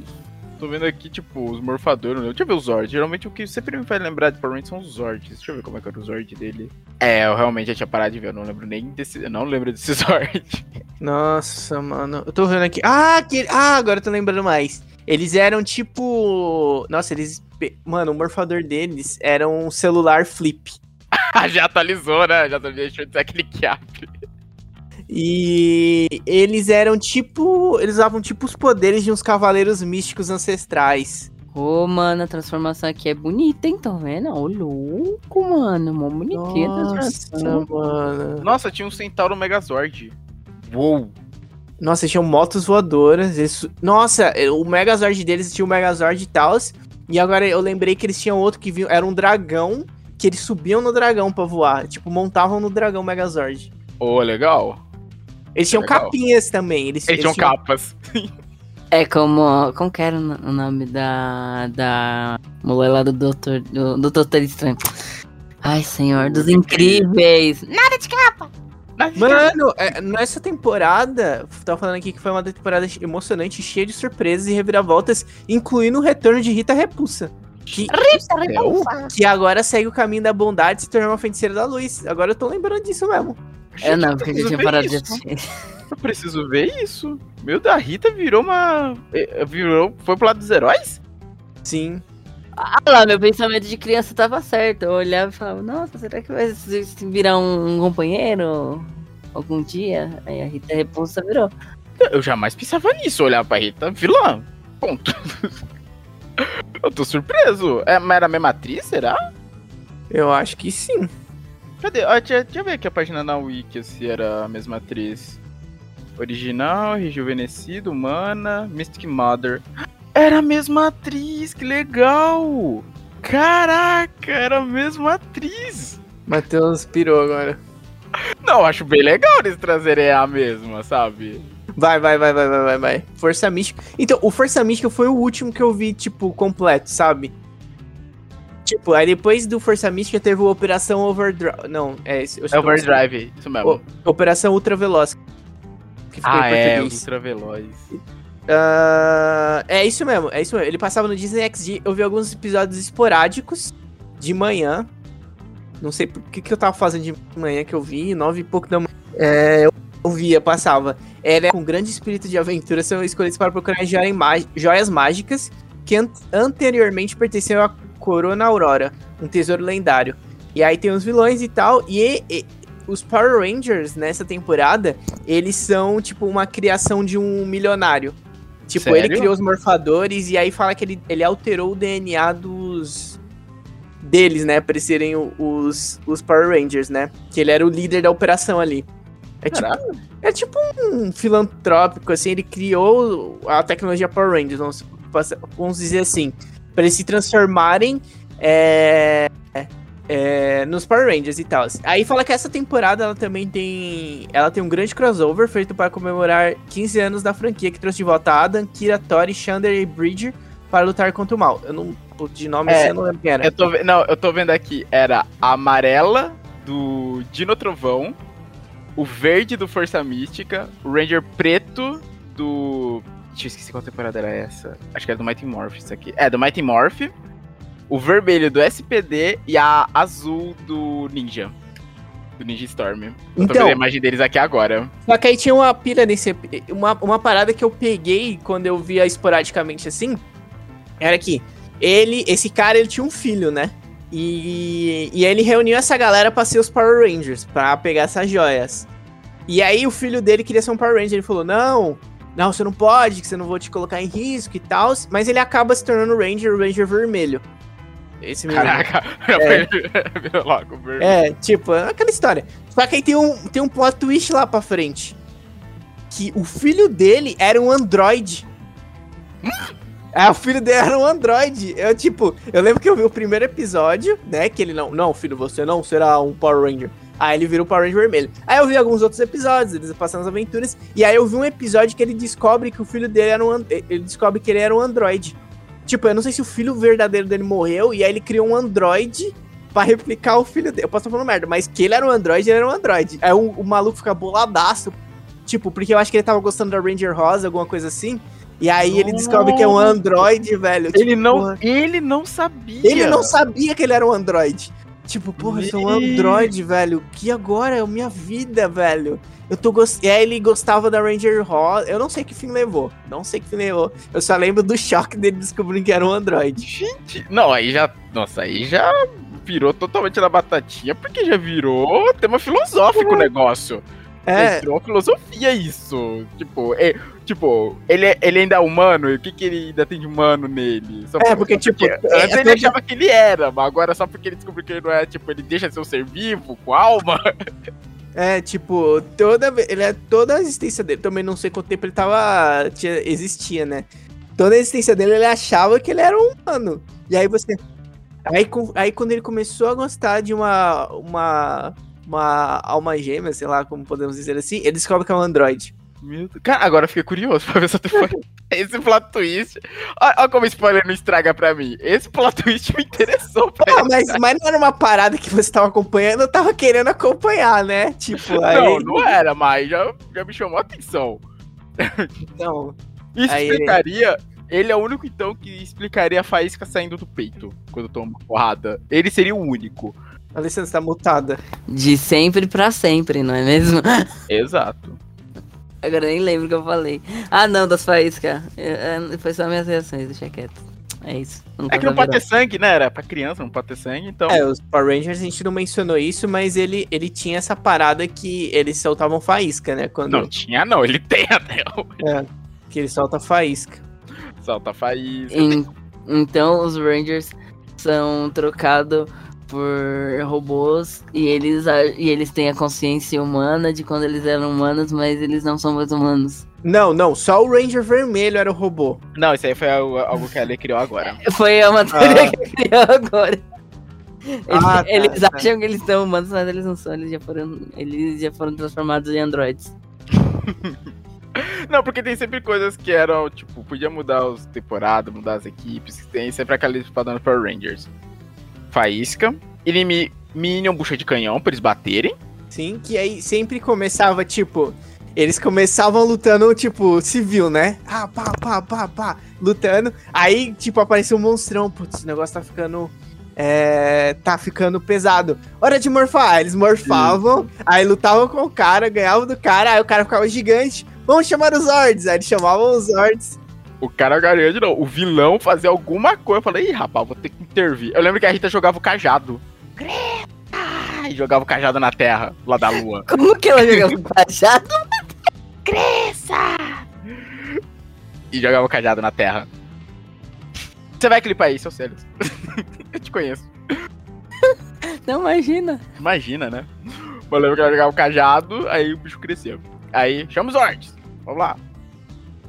Tô vendo aqui, tipo, os morfadores. né? Deixa eu ver os Zords. Geralmente o que sempre me faz lembrar de Power Rangers são os Zords. Deixa eu ver como é que era o Zord dele. É, eu realmente já tinha parado de ver. Eu não lembro nem desse. Eu não lembro desse Zord. Nossa, mano. Eu tô vendo aqui. Ah, que... ah, agora eu tô lembrando mais. Eles eram tipo. Nossa, eles. Mano, o morfador deles era um celular flip. Ah, já atualizou, né? Já deixou de ser aquele cap. E eles eram tipo. Eles usavam tipo os poderes de uns cavaleiros místicos ancestrais. Ô, mano, a transformação aqui é bonita, hein? Tá vendo? Ô, louco, mano. Mó bonitinha a transformação. mano. Nossa, tinha um Centauro Megazord. Uou! Nossa, tinham motos voadoras. eles- Nossa, o Megazord deles tinha o Megazord e tal. E agora eu lembrei que eles tinham outro que vinha, era um dragão. Que eles subiam no dragão pra voar. Tipo, montavam no dragão Megazord. Ô, legal. Eles tinham Legal. capinhas também. Eles, Eles tinham capas. É como. Como que era o nome da. Da. Mulher lá do Doutor. Do, do Doutor Estranho. Ai, senhor, dos incríveis. Nada de capa! Mano, é, nessa temporada, tava falando aqui que foi uma temporada emocionante, cheia de surpresas e reviravoltas, incluindo o retorno de Rita Repulsa. Que, que agora segue o caminho da bondade e se tornou uma feiticeira da luz. Agora eu tô lembrando disso mesmo. É, não, porque eu preciso tinha ver parado de isso. assistir. Eu preciso ver isso. Meu, da Rita virou uma. eh, Virou. Foi pro lado dos heróis? Sim. Ah lá, meu pensamento de criança tava certo. Eu olhava e falava, nossa, será que vai virar um companheiro algum dia? Aí a Rita Repulsa virou. Eu jamais pensava nisso, olhar pra Rita vilã. Ponto. Eu tô surpreso. É, mas era a mesma atriz, será? Eu acho que sim. Cadê? Ah, deixa, deixa eu ver aqui a página na Wiki se era a mesma atriz. Original, rejuvenescido, humana, Mystic Mother. Era a mesma atriz, que legal! Caraca, era a mesma atriz! Matheus pirou agora. Não, acho bem legal eles trazerem a mesma, sabe? Vai, vai, vai, vai, vai, vai, vai. Força Mística. Então, o Força Mística foi o último que eu vi, tipo, completo, sabe? Tipo, aí depois do Força Mística teve o Operação Overdrive. Não, é esse. É Overdrive, isso mesmo. O- Operação Ultra Veloz. Que ficou ah, em é, português. Ultra Veloz. Ah, é isso mesmo, é isso mesmo. Ele passava no Disney XD. Eu vi alguns episódios esporádicos de manhã. Não sei por que, que eu tava fazendo de manhã que eu vi, nove e pouco da manhã. É, eu, via, passava. Era com grande espírito de aventura, são escolhidos para procurar joias mágicas que an- anteriormente pertenciam à Corona Aurora, um tesouro lendário. E aí tem os vilões e tal, e, e- os Power Rangers nessa temporada, eles são tipo uma criação de um milionário. Tipo, ele Sério? criou os morfadores e aí fala que ele, ele alterou o DNA dos deles, né, pra eles serem os, os Power Rangers, né? Que ele era o líder da operação ali. É tipo, é tipo um filantrópico, assim, ele criou a tecnologia Power Rangers, vamos, vamos dizer assim, para eles se transformarem é, é, nos Power Rangers e tal. Aí fala que essa temporada ela também tem, ela tem um grande crossover feito para comemorar 15 anos da franquia que trouxe de volta Adam, Kira, Tori, Xander e Bridger para lutar contra o mal. Eu não, de nome É, assim, eu não lembro quem era. Eu tô, não, eu tô vendo aqui. Era a amarela do Dino Trovão, o verde do Força Mística, o Ranger preto do. Deixa eu esqueci qual temporada era essa. Acho que era do Mighty Morph isso aqui. É, do Mighty Morph. O vermelho do SPD e a azul do Ninja. Do Ninja Storm. Eu tô Então- vendo a imagem deles aqui agora. Só que aí tinha uma pira nesse. Uma, uma parada que eu peguei quando eu via esporadicamente assim. Era que ele, esse cara, ele tinha um filho, né? E, e ele reuniu essa galera pra ser os Power Rangers, pra pegar essas joias. E aí o filho dele queria ser um Power Ranger. Ele falou: Não, não, você não pode, que você não vou te colocar em risco e tal. Mas ele acaba se tornando o Ranger, o Ranger vermelho. Esse menino. Caraca, virou logo. É, tipo, é aquela história. Só que aí tem um, tem um plot twist lá pra frente. Que o filho dele era um androide. É, o filho dele era um androide. Eu, tipo, eu lembro que eu vi o primeiro episódio, né? Que ele não, não, filho, você não será um Power Ranger. Aí ele vira o Power Ranger vermelho. Aí eu vi alguns outros episódios, eles passando as aventuras. E aí eu vi um episódio que ele descobre que o filho dele era um. Ele descobre que ele era um androide. Tipo, eu não sei se o filho verdadeiro dele morreu, e aí ele criou um androide pra replicar o filho dele. Eu posso estar falando merda, mas que ele era um androide, ele era um androide. Aí o, o maluco fica boladaço. Tipo, porque eu acho que ele tava gostando da Ranger Rosa, alguma coisa assim. E aí ele descobre que é um androide, velho. Tipo, Ele não, porra, ele não sabia. ele não sabia que ele era um androide. Tipo, porra, eu sou um Meu. androide, velho. Que agora é a minha vida, velho. Eu tô gostando. E aí ele gostava da Ranger Rosa. Eu não sei que fim levou. Não sei que fim levou. Eu só lembro do choque dele descobrindo que era um androide. Gente, não, aí já. Nossa, aí já virou totalmente na batatinha, porque já virou tema filosófico o negócio. É, Virou filosofia isso. Tipo, é, tipo ele, é- ele ainda é humano, e o que, que ele ainda tem de humano nele? Só É, porque, tipo, é- antes é ele achava que ele era, mas agora só porque ele descobriu que ele não é, tipo, ele deixa de ser um ser vivo, com alma. é, tipo, toda ele é toda a existência dele. Também não sei quanto tempo ele tava tinha- existia, né? Toda a existência dele ele achava que ele era um humano. E aí você aí, aí quando ele começou a gostar de uma uma uma alma gêmea, sei lá, como podemos dizer assim, ele descobre que é um androide. Meu Deus. Cara, agora eu fiquei curioso pra ver essa temporada. Esse plot twist. Olha, olha como o spoiler não estraga pra mim. Esse plot twist me interessou pra Ah, mas, mas não era uma parada que você tava acompanhando, eu tava querendo acompanhar, né? Tipo, aí. Não, não era, mas já, já me chamou a atenção. não. Isso Aí explicaria. Ele é o único, então, que explicaria a faísca saindo do peito quando toma porrada. Ele seria o único. Alessandra, você tá mutada. De sempre pra sempre, não é mesmo? Exato. Agora nem lembro o que eu falei. Ah, não, das faíscas. É, é, Foi só minhas reações, deixa quieto. É isso. Não É que não pode ter sangue, né? Era pra criança, não pode ter sangue, então. É, os Power Rangers a gente não mencionou isso, mas ele, ele tinha essa parada que eles soltavam faísca, né? Quando Não tinha, não. Ele tem até hoje. que ele solta faísca. Solta faísca. En- Então os Rangers são trocados por robôs e eles, a- e eles têm a consciência humana de quando eles eram humanos, mas eles não são mais humanos. Não, não, só o Ranger vermelho era o robô. Não, isso aí foi algo, algo que a Ale criou agora. Foi a matéria que criou agora. Ah, tá, eles tá. acham que eles são humanos, mas eles não são, eles já foram, eles já foram transformados em androides. Não, porque tem sempre coisas que eram, tipo, podia mudar as temporadas, mudar as equipes, que tem sempre aquela espadando para Rangers. Faísca, inimi Minion bucha de canhão pra eles baterem. Sim, que aí sempre começava, tipo. Eles começavam lutando, tipo, civil, né? Ah, pá, pá, pá, pá, lutando. Aí, tipo, apareceu um monstrão. Putz, o negócio tá ficando. É. Tá ficando pesado. Hora de morfar. Eles morfavam, aí lutavam com o cara, ganhavam do cara, aí o cara ficava gigante. Vamos chamar os Zords. Aí eles chamavam os Zords. O cara ganhou de novo. O vilão fazia alguma coisa. Eu falei, ih, rapaz, vou ter que intervir. Eu lembro que a Rita jogava o cajado. Greta! E jogava o cajado na terra, lá da lua. Como que ela jogava com cajado? E jogava o cajado na terra. Você vai clipar isso, seu Célios. Eu te conheço. Não imagina. Imagina, né? Eu lembro que ela jogava o cajado, aí o bicho cresceu. Aí, chama os Zords. Vamos lá.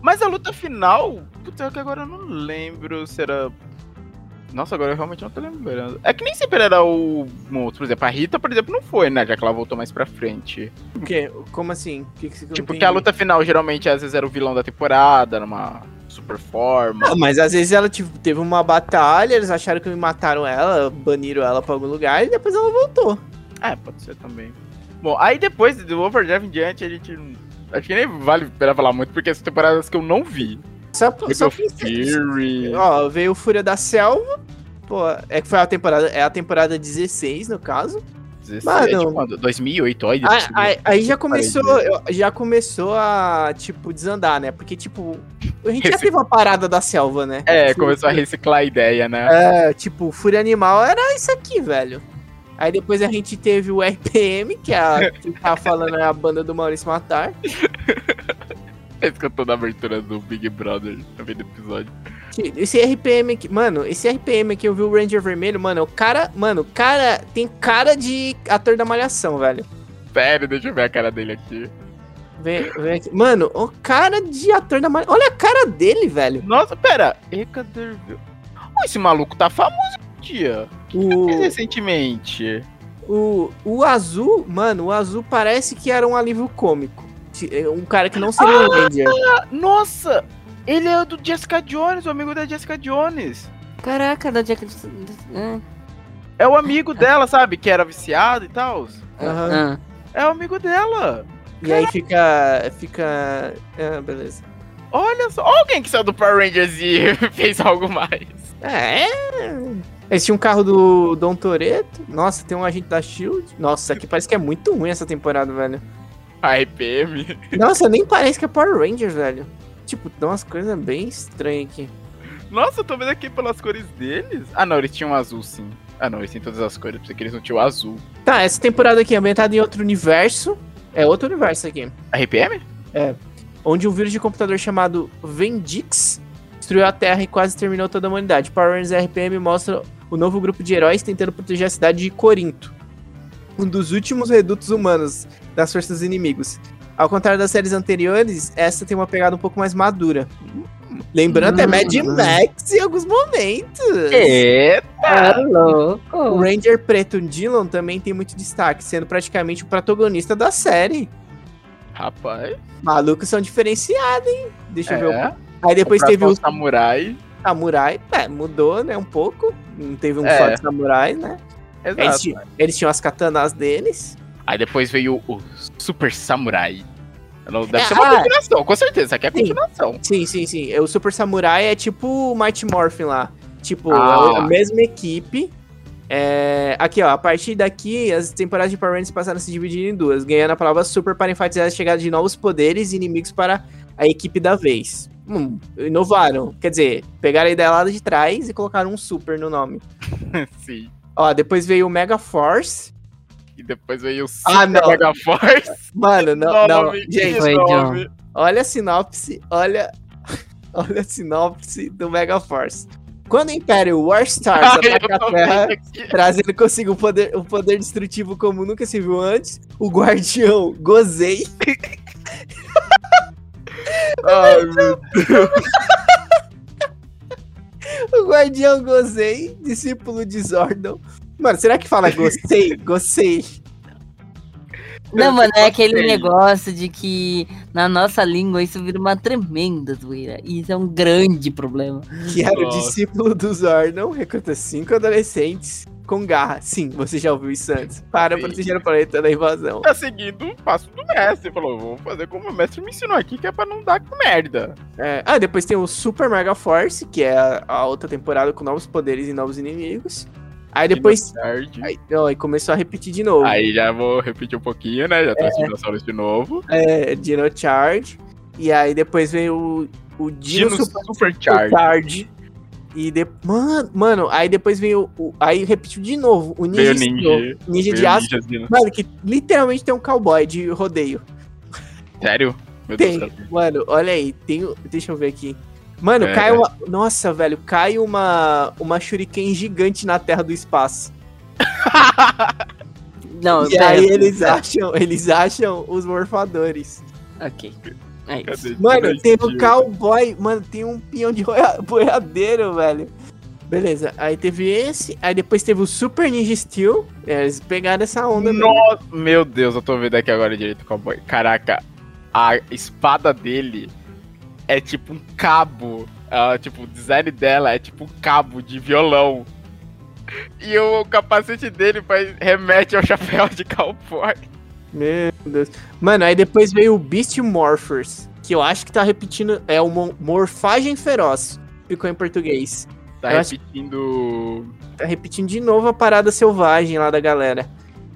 Mas a luta final, putz, é que agora eu não lembro se era. Nossa, agora eu realmente não tô lembrando. É que nem sempre era o monstro. Por exemplo, a Rita, por exemplo, não foi, né? Já que ela voltou mais pra frente. O quê? Como assim? O que que Tipo, que a luta final geralmente às vezes era o vilão da temporada, numa super forma. Não, mas às vezes ela tipo, teve uma batalha, eles acharam que mataram ela, baniram ela pra algum lugar e depois ela voltou. É, pode ser também. Bom, aí depois do Overdrive em diante, a gente. Acho que nem vale a pena falar muito, porque são temporadas que eu não vi. Só, só Só Fury. Ó, veio o Fúria da Selva. Pô, é que foi a temporada, é a temporada 16, no caso. 16, Mano. quando? 2008, olha. Aí, aí- aí já começou, já começou a, tipo, desandar, né? Porque, tipo, a gente já teve uma parada da selva, né? É, começou a reciclar a ideia, né? É, tipo, Fúria Animal era isso aqui, velho. Aí depois a gente teve o RPM, que é a que tava falando é a banda do Maurício Matar. É isso que eu tô na abertura do Big Brother, no meio do episódio. Esse RPM aqui, mano, esse RPM aqui, eu vi o Ranger Vermelho, mano, o cara, mano, o cara tem cara de ator da Malhação, velho. Sério, deixa eu ver a cara dele aqui. Vem, vem aqui. Mano, o cara de ator da Malhação. Olha a cara dele, velho. Nossa, pera. Ecaderville. Esse maluco tá famoso dia. O, Fez recentemente. o, o azul, mano, o azul parece que era um alívio cômico. Ti- Um cara que não seria um Ranger. Ah, nossa! Ele é do Jessica Jones, o amigo da Jessica Jones. Caraca, da Jack. Ah, É o amigo dela, sabe? Que era viciado e tal. Aham. ah. É o amigo dela. E aí fica. Fica. Ah, beleza. Olha só. Olha alguém que saiu do Power Rangers e fez algo mais. É. Eles tinham um carro do Dom Toreto. Nossa, tem um agente da Shield. Nossa, aqui parece que é muito ruim essa temporada, velho. RPM. Nossa, nem parece que é Power Rangers, velho. Tipo, tem umas coisas bem estranhas aqui. Nossa, eu tô vendo aqui pelas cores deles. Ah, não, eles tinham azul, sim. Ah, não, eles têm todas as cores. Pensei que eles não tinham azul. Tá, essa temporada aqui é ambientada em outro universo. É outro universo aqui. RPM? Onde um vírus de computador chamado Vendix destruiu a Terra e quase terminou toda a humanidade. Power Rangers RPM mostra o novo grupo de heróis tentando proteger a cidade de Corinto. Um dos últimos redutos humanos das forças inimigos. Ao contrário das séries anteriores, essa tem uma pegada um pouco mais madura. Lembrando, é Mad Hum. Max em alguns momentos. Eita! Ah, O louco. Ranger Preto Dillon também tem muito destaque, sendo praticamente o protagonista da série. Rapaz. Malucos são diferenciados, hein? Deixa eu ver. o- É. Aí depois teve o o Samurai. Samurai. É, mudou, né? Um pouco. Não teve um É. só de samurai, né? Eles, Exato. ti- eles tinham as katanas deles. Aí depois veio o Super Samurai. Não, deve É, ser uma ah. continuação, com certeza. Isso aqui é Sim. continuação. Sim, sim, sim. O Super Samurai é tipo o Mighty Morphin lá. Tipo, Ah. é a mesma equipe. É, Aqui, ó. A partir daqui, as temporadas de Power Rangers passaram a se dividir em duas, ganhando a palavra Super para enfatizar a chegada de novos poderes e inimigos para a equipe da vez. Hum, inovaram. Quer dizer, pegaram a ideia lá de trás e colocaram um Super no nome. Sim. Ó, depois veio o Mega Force. E depois veio o Super Ah, não. Mega Force. Mano, não, não. Gente, Foi, olha a sinopse, olha, olha a sinopse do Mega Force. Quando o Império War Stars Ai, eu ataca a Terra, trazendo consigo um poder, um poder destrutivo como nunca se viu antes, o Guardião Gozei Ai, meu o Guardião Gozei, discípulo de Zordon. Mano, será que fala Gostei? Gostei. Não, mano, é aquele negócio de que na nossa língua isso vira uma tremenda zoeira. E isso é um grande problema. Que era o discípulo do Zordon, recruta cinco adolescentes com garra. Sim, você já ouviu isso antes. Para Sim. proteger o planeta da invasão. Tá seguindo o passo do mestre. Falou, vou fazer como o mestre me ensinou aqui, que é pra não dar merda. É, ah, depois tem o Super Mega Force, que é a, a outra temporada com novos poderes e novos inimigos. Aí depois. Aí, aí começou a repetir de novo. Aí já vou repetir um pouquinho, né? Já tô a sala de novo. É, Dino Charge. E aí depois veio o, o Dino, Dino Super, Super Charge. Charge. E de... mano, mano, aí depois veio o. Aí repetiu de novo o Veio Ninja. Ninja. Ninja, de aço. Ninja. Mano, que literalmente tem um cowboy de rodeio. Sério? Meu Tem. Deus do céu. Mano, olha aí, tem. Deixa eu ver aqui. Mano, É. cai uma. Nossa, velho, cai uma. Uma shuriken gigante na terra do espaço. Não, E aí eles acham, eles acham os morfadores. Ok. É isso. Mano, tem um cowboy, mano, tem um peão de boia- boiadeiro, velho. Beleza, aí teve esse, aí depois teve o Super Ninja Steel. É, eles pegaram essa onda mesmo. Nossa, meu Deus, eu tô vendo aqui agora direito o cowboy. Caraca, a espada dele é tipo um cabo. ah, tipo, o design dela é tipo um cabo de violão. E o capacete dele faz- remete ao chapéu de cowboy. Meu Deus. Mano, aí depois veio o Beast Morphers, que eu acho que tá repetindo. É o Mo- Morfagem Feroz. Ficou em português. Tá Eu acho- repetindo. Tá repetindo de novo a parada selvagem lá da galera.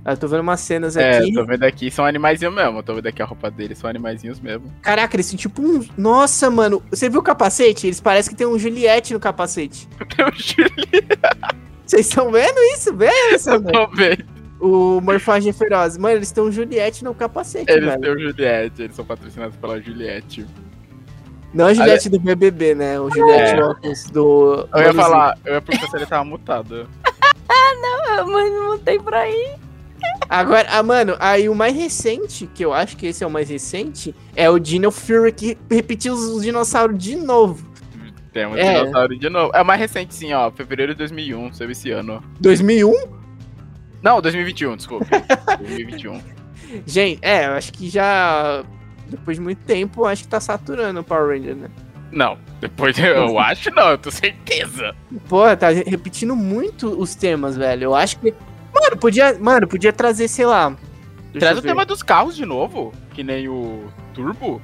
Eu tô vendo umas cenas É, aqui. tô vendo aqui, são animaizinhos mesmo. Tô vendo aqui a roupa deles, são animaizinhos mesmo. Caraca, eles têm tipo um. Nossa, mano. Você viu o capacete? Eles parecem que tem um Juliette no capacete. Eu juro, Vocês estão vendo isso? Vê, eu Sandro? tô vendo. O Morfagem Feroz. Mano, eles têm um Juliette no capacete, Eles velho. têm o Juliette, eles são patrocinados pela Juliette. Não a Juliette do BBB, né? O Juliette É. Do. Eu ia falar, eu ia perguntar se ele tava mutado. Ah, mas não tem pra ir. Agora, ah, mano, aí o mais recente, que eu acho que esse é o mais recente, é o Dino Fury que repetiu os, os dinossauros de novo. Tem um É. dinossauro de novo. É o mais recente, sim, ó. Fevereiro de 2001, saiu esse ano. 2001? Não, 2021, desculpa. 2021. Gente, é, eu acho que já. Depois de muito tempo, acho que tá saturando o Power Ranger, né? Não, depois eu acho não, eu tenho certeza. Pô, tá repetindo muito os temas, velho. Eu acho que. Mano, podia, mano, podia trazer, sei lá. deixa Traz o ver. tema dos carros de novo, que nem o Turbo.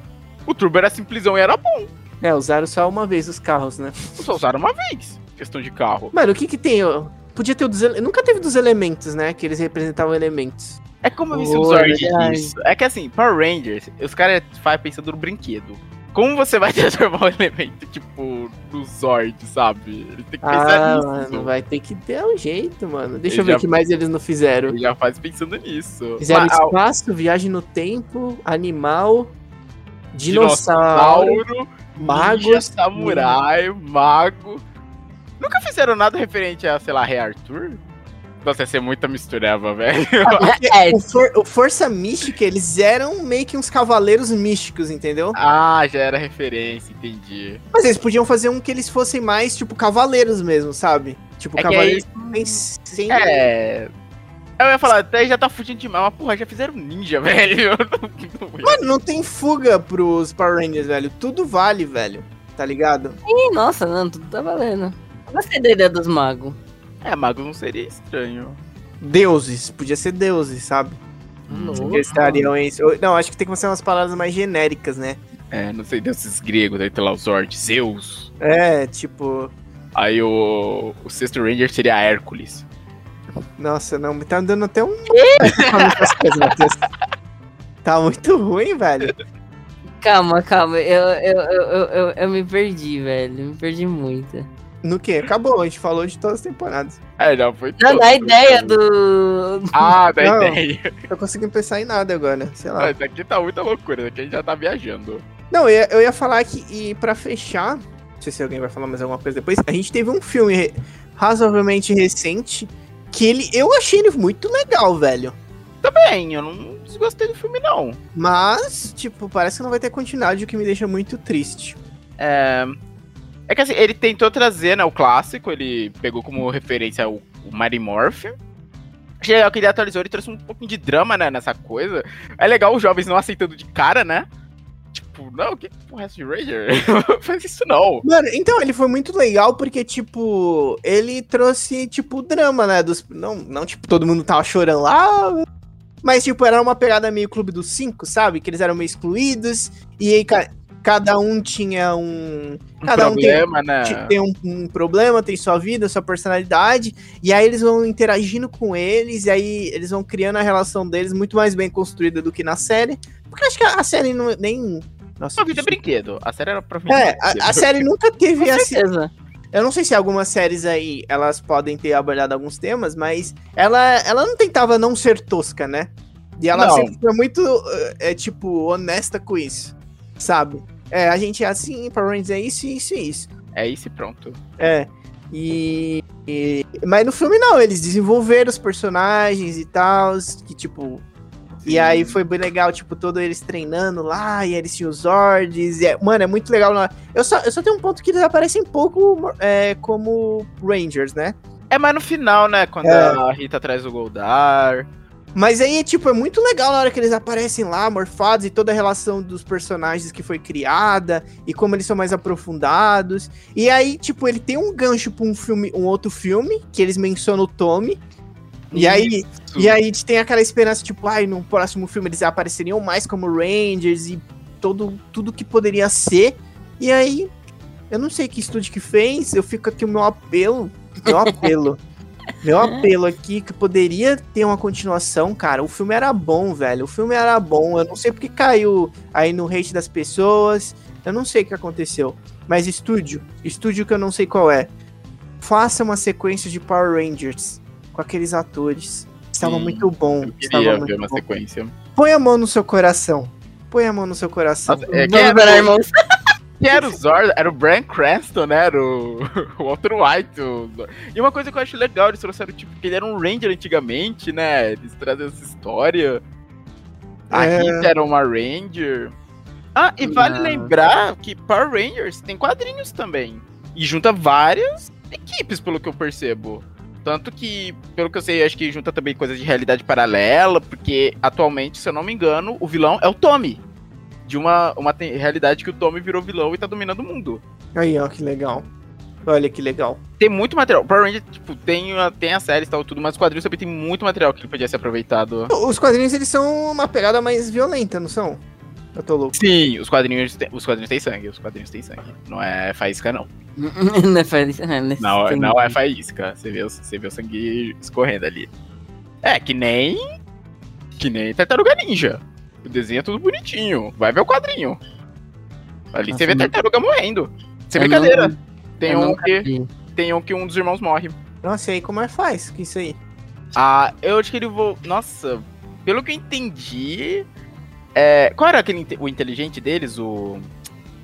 O Turbo era simplesão e era bom. É, usaram só uma vez os carros, né? Só usaram uma vez. Questão de carro. Mano, o que que tem? Podia ter o dos. Nunca teve dos elementos, né? Que eles representavam elementos. É como eu vi Pô, o Zord verdade. disso. É que assim, Power Rangers, os caras fazem pensando no brinquedo. Como você vai transformar um elemento, tipo, no Zord, sabe? Ele tem que pensar Ah, nisso. mano, vai ter que ter um jeito, mano. Deixa Ele eu ver já- o que mais eles não fizeram. Ele já faz pensando nisso. Fizeram Mas, ah, espaço, viagem no tempo, animal, dinossauro, dinossauro, ninja, samurai, mago. Nunca fizeram nada referente a, sei lá, Rei Arthur? Nossa, ia ser muita mistureba, velho. É, O, For- o Força Mística, eles eram meio que uns cavaleiros místicos, entendeu? ah, já era referência, entendi. Mas eles podiam fazer um que eles fossem mais, tipo, cavaleiros mesmo, sabe? Tipo, É que cavaleiros sem, sem- É. Eu ia falar, até já tá fugindo demais, mas porra, já fizeram ninja, velho. Mano, não tem fuga pros Power Rangers, velho. Tudo vale, velho. Tá ligado? Ih, nossa, não, tudo tá valendo. Gostei da ideia dos magos. É, mago não seria estranho. Deuses. Podia ser deuses, sabe? Que estariam em... Não, acho que tem que ser umas palavras mais genéricas, né? É, não sei, deuses gregos, aí tem lá o Zord, Zeus. É, tipo... Aí o, o sexto Ranger seria Hércules. Nossa, não, me tá dando até um... Tá muito ruim, velho. Calma, calma, eu, eu, eu, eu me perdi, velho. Me perdi muito. No que? Acabou, a gente falou de todas as temporadas. É, já foi Não, todo. da ideia do. Ah, da Não. ideia. Tô conseguindo pensar em nada agora, sei lá. Ah, Isso aqui tá muita loucura, isso aqui a gente já tá viajando. Não, eu ia, eu ia falar que, e pra fechar, não sei se alguém vai falar mais alguma coisa depois, a gente teve um filme re- razoavelmente recente que ele, eu achei ele muito legal, velho. Também, eu não desgostei do filme, não. Mas, tipo, parece que não vai ter continuidade, o que me deixa muito triste. É... é que assim, ele tentou trazer, né, o clássico, ele pegou como referência o, o Mighty Morphin. Achei legal que ele atualizou, ele trouxe um pouquinho de drama, né, nessa coisa. É legal os jovens não aceitando de cara, né? Tipo, não, que porra é de Ranger? Faz isso não. Mano, então, ele foi muito legal porque, tipo, ele trouxe, tipo, o drama, né? Dos, não, não, tipo, todo mundo tava chorando lá. Mas, tipo, era uma pegada meio Clube dos Cinco, sabe? Que eles eram meio excluídos. E aí, ca- cada um tinha um. Um Cada um tem- problema, né? Tem um, um problema, tem sua vida, sua personalidade, e aí eles vão interagindo com eles, e aí eles vão criando a relação deles muito mais bem construída do que na série. Porque eu acho que a, a série não, nem. Nossa, Sua vida é brinquedo. A série era pra mim. é, a, a série nunca teve assim. Eu não sei se algumas séries aí elas podem ter abordado alguns temas, mas ela, ela não tentava não ser tosca, né? E ela Não. sempre foi muito, é, é, tipo, honesta com isso, sabe? É, a gente é assim, Power Rangers é isso, isso e isso. É isso e pronto. É. E, e- Mas no filme não, eles desenvolveram os personagens e tal. Que tipo. E aí foi bem legal, tipo, todos eles treinando lá, e eles tinham os Zords. E é- mano, é muito legal. Eu só, eu só tenho um ponto que eles aparecem pouco é, como Rangers, né? É mais no final, né? Quando É. a Rita traz o Goldar. Mas aí, tipo, é muito legal na hora que eles aparecem lá, morfados, e toda a relação dos personagens que foi criada, e como eles são mais aprofundados. E aí, tipo, ele tem um gancho pra um filme, um outro filme, que eles mencionam o Tommy. E aí, e aí tem aquela esperança, tipo, ai, no próximo filme eles apareceriam mais como Rangers e todo, tudo que poderia ser. E aí, eu não sei que estúdio que fez, eu fico aqui o meu apelo, meu apelo. Meu apelo aqui que poderia ter uma continuação, cara. O filme era bom, velho. O filme era bom. Eu não sei porque caiu aí no hate das pessoas. Eu não sei o que aconteceu. Mas estúdio, estúdio que eu não sei qual é. Faça uma sequência de Power Rangers com aqueles atores. Estava Sim, muito bom. Eu Estava queria muito ver uma bom. sequência. Põe a mão no seu coração. Põe a mão no seu coração. Nossa, é, quem Vamos era parar, o- irmãos. Quem era o Zord? Era o Brian Cranston, né? Era o, o Walter White. o. E uma coisa que eu acho legal, eles trouxeram, tipo, que ele era um Ranger antigamente, né? Eles trazem essa história. A É. Rita era uma Ranger. Ah, e vale lembrar que Power Rangers tem quadrinhos também. E junta várias equipes, pelo que eu percebo. Tanto que, pelo que eu sei, acho que junta também coisas de realidade paralela, porque atualmente, se eu não me engano, o vilão é o Tommy. De uma, uma realidade que o Tommy virou vilão e tá dominando o mundo. Aí, ó, que legal. Olha que legal. Tem muito material. O Power Rangers, tipo, tem, a- tem a série e tal, tudo, mas os quadrinhos também tem muito material que podia ser aproveitado. Os quadrinhos, eles são uma pegada mais violenta, não são? Eu tô louco. Sim, os quadrinhos, têm- os quadrinhos têm sangue, os quadrinhos têm sangue. Não é faísca, não. não é feliz. ah, nesse Não, não é faísca. Você vê, o- você vê o sangue escorrendo ali. É, que nem. Que nem Tartaruga Ninja. O desenho é tudo bonitinho. Vai ver o quadrinho. Ali Nossa, você vê não- Tartaruga morrendo. Sem Eu brincadeira. não- tem, eu um que, vi. tem um que um dos irmãos morre. Nossa, e aí como é que faz? Que isso aí? Ah, eu acho que ele vou. Nossa, pelo que eu entendi. É, qual era aquele o inteligente deles? O.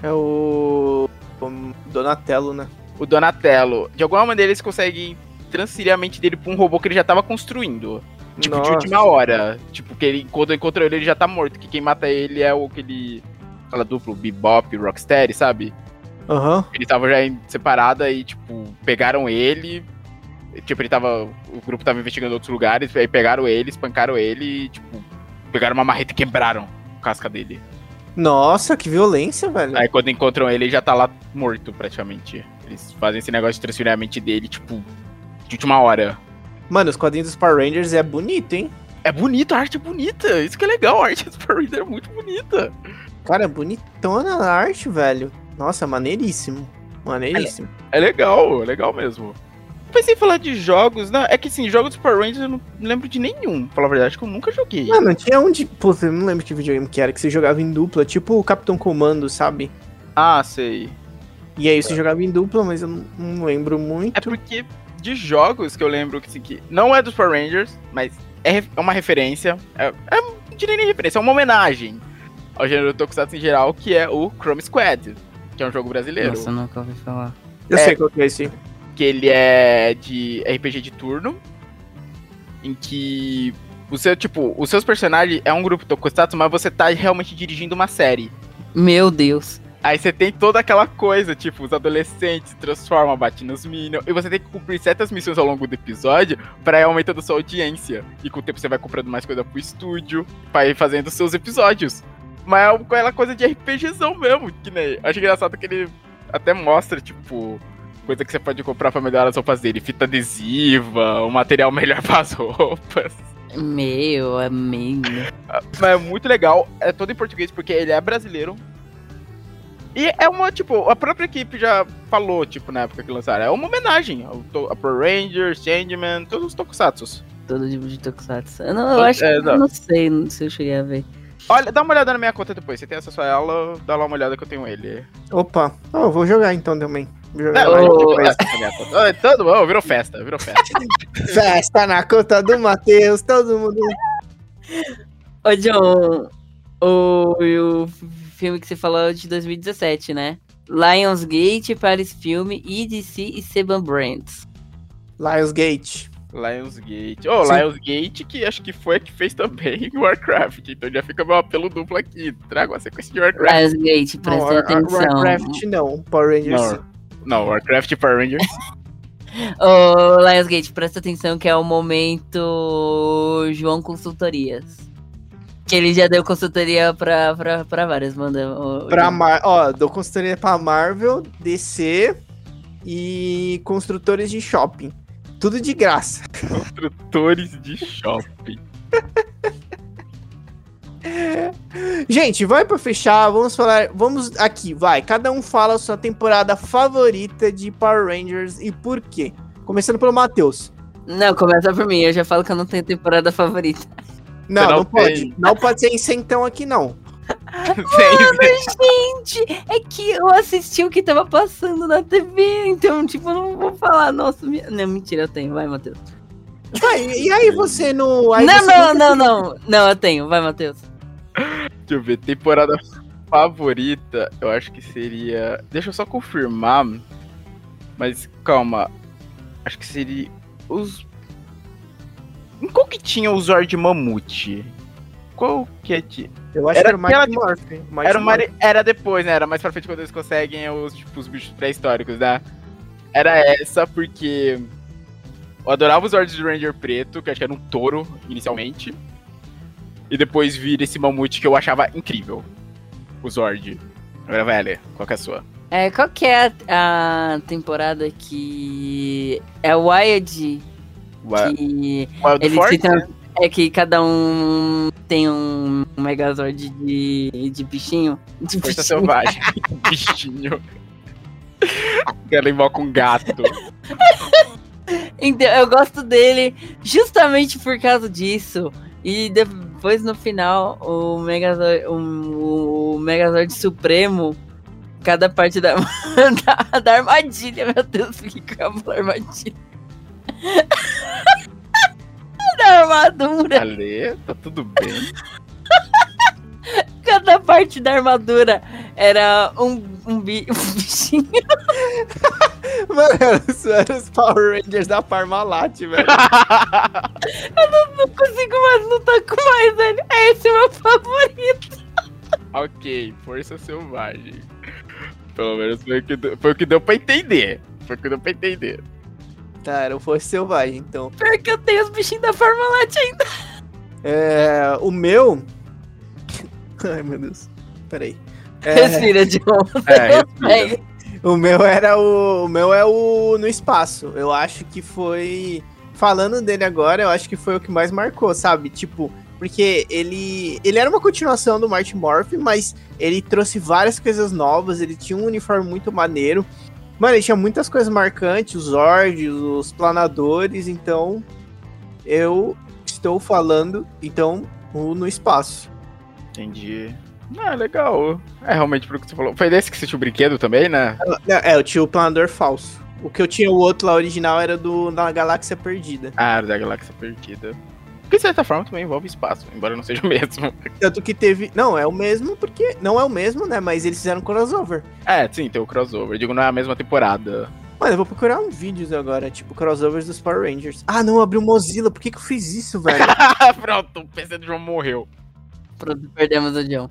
É o. o Donatello, né? O Donatello. De alguma maneira eles conseguem transferir a mente dele pra um robô que ele já tava construindo. Tipo, de Nossa. última hora. Tipo, que ele, quando encontra ele, ele já tá morto. Que quem mata ele é o aquele. Aquela duplo, Bebop, Rocksteady, sabe? Aham. Ele tava já em separada e, tipo, pegaram ele. Tipo, ele tava. O grupo tava investigando outros lugares, aí pegaram ele, espancaram ele e, tipo, pegaram uma marreta e quebraram a casca dele. Nossa, que violência, velho. Aí quando encontram ele, ele já tá lá morto, praticamente. Eles fazem esse negócio de transferir a mente dele, tipo, de última hora. Mano, os quadrinhos dos Power Rangers é bonito, hein? É bonito, a arte é bonita. Isso que é legal, a arte dos Power Rangers é muito bonita. Cara, é bonitona a arte, velho. Nossa, maneiríssimo. Maneiríssimo. É legal, é legal mesmo. Pensei em falar de jogos, não, é que assim, jogos dos Power Rangers eu não lembro de nenhum, pra falar a verdade, que eu nunca joguei. Mano, tinha um de. Pô, eu não lembro que videogame que era, que você jogava em dupla, tipo o Capitão Comando, sabe? Ah, sei. E aí você jogava em dupla, mas eu não, não lembro muito. É porque de jogos que eu lembro que, assim, que não é dos Power Rangers, mas é, é uma referência. É, é, não diria nem referência, é uma homenagem ao gênero Tokusatsu em geral, que é o Chrome Squad, que é um jogo brasileiro. Nossa, eu nunca ouvi falar. Eu é- sei qual que é esse. Que ele é de RPG de turno, em que o seu, tipo, os seus personagens é um grupo Tokusatsu, mas você tá realmente dirigindo uma série. Meu Deus. Aí você tem toda aquela coisa, tipo, os adolescentes se transformam, batem nos Minions, e você tem que cumprir certas missões ao longo do episódio pra ir aumentando sua audiência. E com o tempo você vai comprando mais coisa pro estúdio, pra ir fazendo seus episódios. Mas é aquela coisa de RPGzão mesmo, que nem. Acho engraçado que ele até mostra, tipo, coisa que você pode comprar pra melhorar as roupas dele. Fita adesiva, um material melhor pras roupas. Meu, amigo. Mas é muito legal, é todo em português porque ele é brasileiro. E é uma, tipo, a própria equipe já falou, tipo, na época que lançaram, é uma homenagem ao a Power Rangers, Changeman, todos os tokusatsus. Todo tipo de Tokusatsu. Eu, não, eu acho que É, eu não. não sei não- se eu cheguei a ver. Olha, dá uma olhada na minha conta depois, você tem acesso a ela, dá lá uma olhada que eu tenho ele. Opa, oh, eu vou jogar então também. Vou jogar Não. Oi, Todo mundo, virou festa, virou festa. Festa na conta do Matheus, todo mundo. Ô, John, o, o filme que você falou de 2017, né? Lionsgate, Paris Filme, EDC e Seban Brands. Lionsgate. Lionsgate. Ô, Sim. Lionsgate, que acho que foi a que fez também Warcraft, então já fica meu apelo duplo aqui. Trago a sequência de Warcraft. Lionsgate, Não, presta War- atenção. Warcraft não, Power Rangers. Não, não, Warcraft e Power Rangers. Ô, Lionsgate, presta atenção que é o momento João Consultorias. Que ele já deu consultoria pra, pra, pra várias, manda. Pra. Mar... Ó, dou consultoria pra Marvel, DC e construtores de shopping. Tudo de graça. Construtores de shopping. Gente, vai pra fechar, vamos falar, vamos aqui, vai. Cada um fala a sua temporada favorita de Power Rangers e por quê. Começando pelo Matheus. Não, começa por mim, eu já falo que eu não tenho temporada favorita. Não, não não, pode. Não pode ser isentão aqui, não. Sim, Gente, é que eu assisti o que tava passando na TV, então, tipo, eu não vou falar, nossa, minha... não, mentira, eu tenho, vai, Matheus. Vai, e aí você no. Aí não, você não, não, se- não, não, eu tenho, vai, Matheus. Deixa eu ver, temporada. favorita, eu acho que seria. Deixa eu só confirmar. Mas calma. Acho que seria. Os. Em qual que tinha o Zord Mamute? Qual que é. Eu acho Era que era o Mighty aquela- Morph. Era. Morph. era depois, né? Era mais pra frente quando eles conseguem os, tipo, os bichos pré-históricos, né? Era essa, porque. Eu adorava os Zords do Ranger Preto, que eu acho que era um touro inicialmente. E depois vir esse mamute que eu achava incrível. O Zord. Agora, velho, qual que é a sua? É, qual que é a, a temporada que é o Wild? Que Wild eles Force? citam- é que cada um tem um Megazord de, de bichinho. De Força bichinho. Selvagem. Bichinho. Ela invoca um gato. Então, eu gosto dele justamente por causa disso. E depois no final, o Megazord, o, o Megazord Supremo, cada parte da, da, da armadilha, meu Deus, que cabelo armadilha. Da armadura, Ale, tá tudo bem. cada parte da armadura era um, um, bi- um bichinho. Mano, isso era os Power Rangers da Parmalat, velho. Não consigo mais lutar com mais ele. É esse o meu favorito. ok, Força Selvagem. Pelo menos foi o que, deu- foi o que deu pra entender. Foi o que deu pra entender. Tá, era o Força Selvagem, então. Pior que eu tenho os bichinhos da Parmalat ainda. É, o meu... Ai, meu Deus. Peraí. É, Respira, John. É, respira. o meu era o... O meu é o No Espaço. Eu acho que foi... Falando dele agora, eu acho que foi o que mais marcou, sabe? Tipo... Porque ele, ele era uma continuação do Martin Morph, mas ele trouxe várias coisas novas, ele tinha um uniforme muito maneiro. Mano, ele tinha muitas coisas marcantes, os Zords, os planadores, então eu estou falando, então, no espaço. Entendi. Ah, legal. É realmente pelo que você falou. Foi desse que você tinha o brinquedo também, né? Não, É, eu tinha o planador falso. O que eu tinha o outro lá original era do da Galáxia Perdida. Ah, da Galáxia Perdida. Que de certa forma também envolve espaço, embora não seja o mesmo. Tanto que teve. Não, é o mesmo, porque. Não é o mesmo, né? Mas eles fizeram crossover. É, sim, tem o crossover. Eu digo, não é a mesma temporada. Mano, eu vou procurar um vídeos agora, tipo, crossovers dos Power Rangers. Ah, não, abriu Mozilla. Por que, que eu fiz isso, velho? Pronto, o PC do João morreu. Pronto, perdemos o John.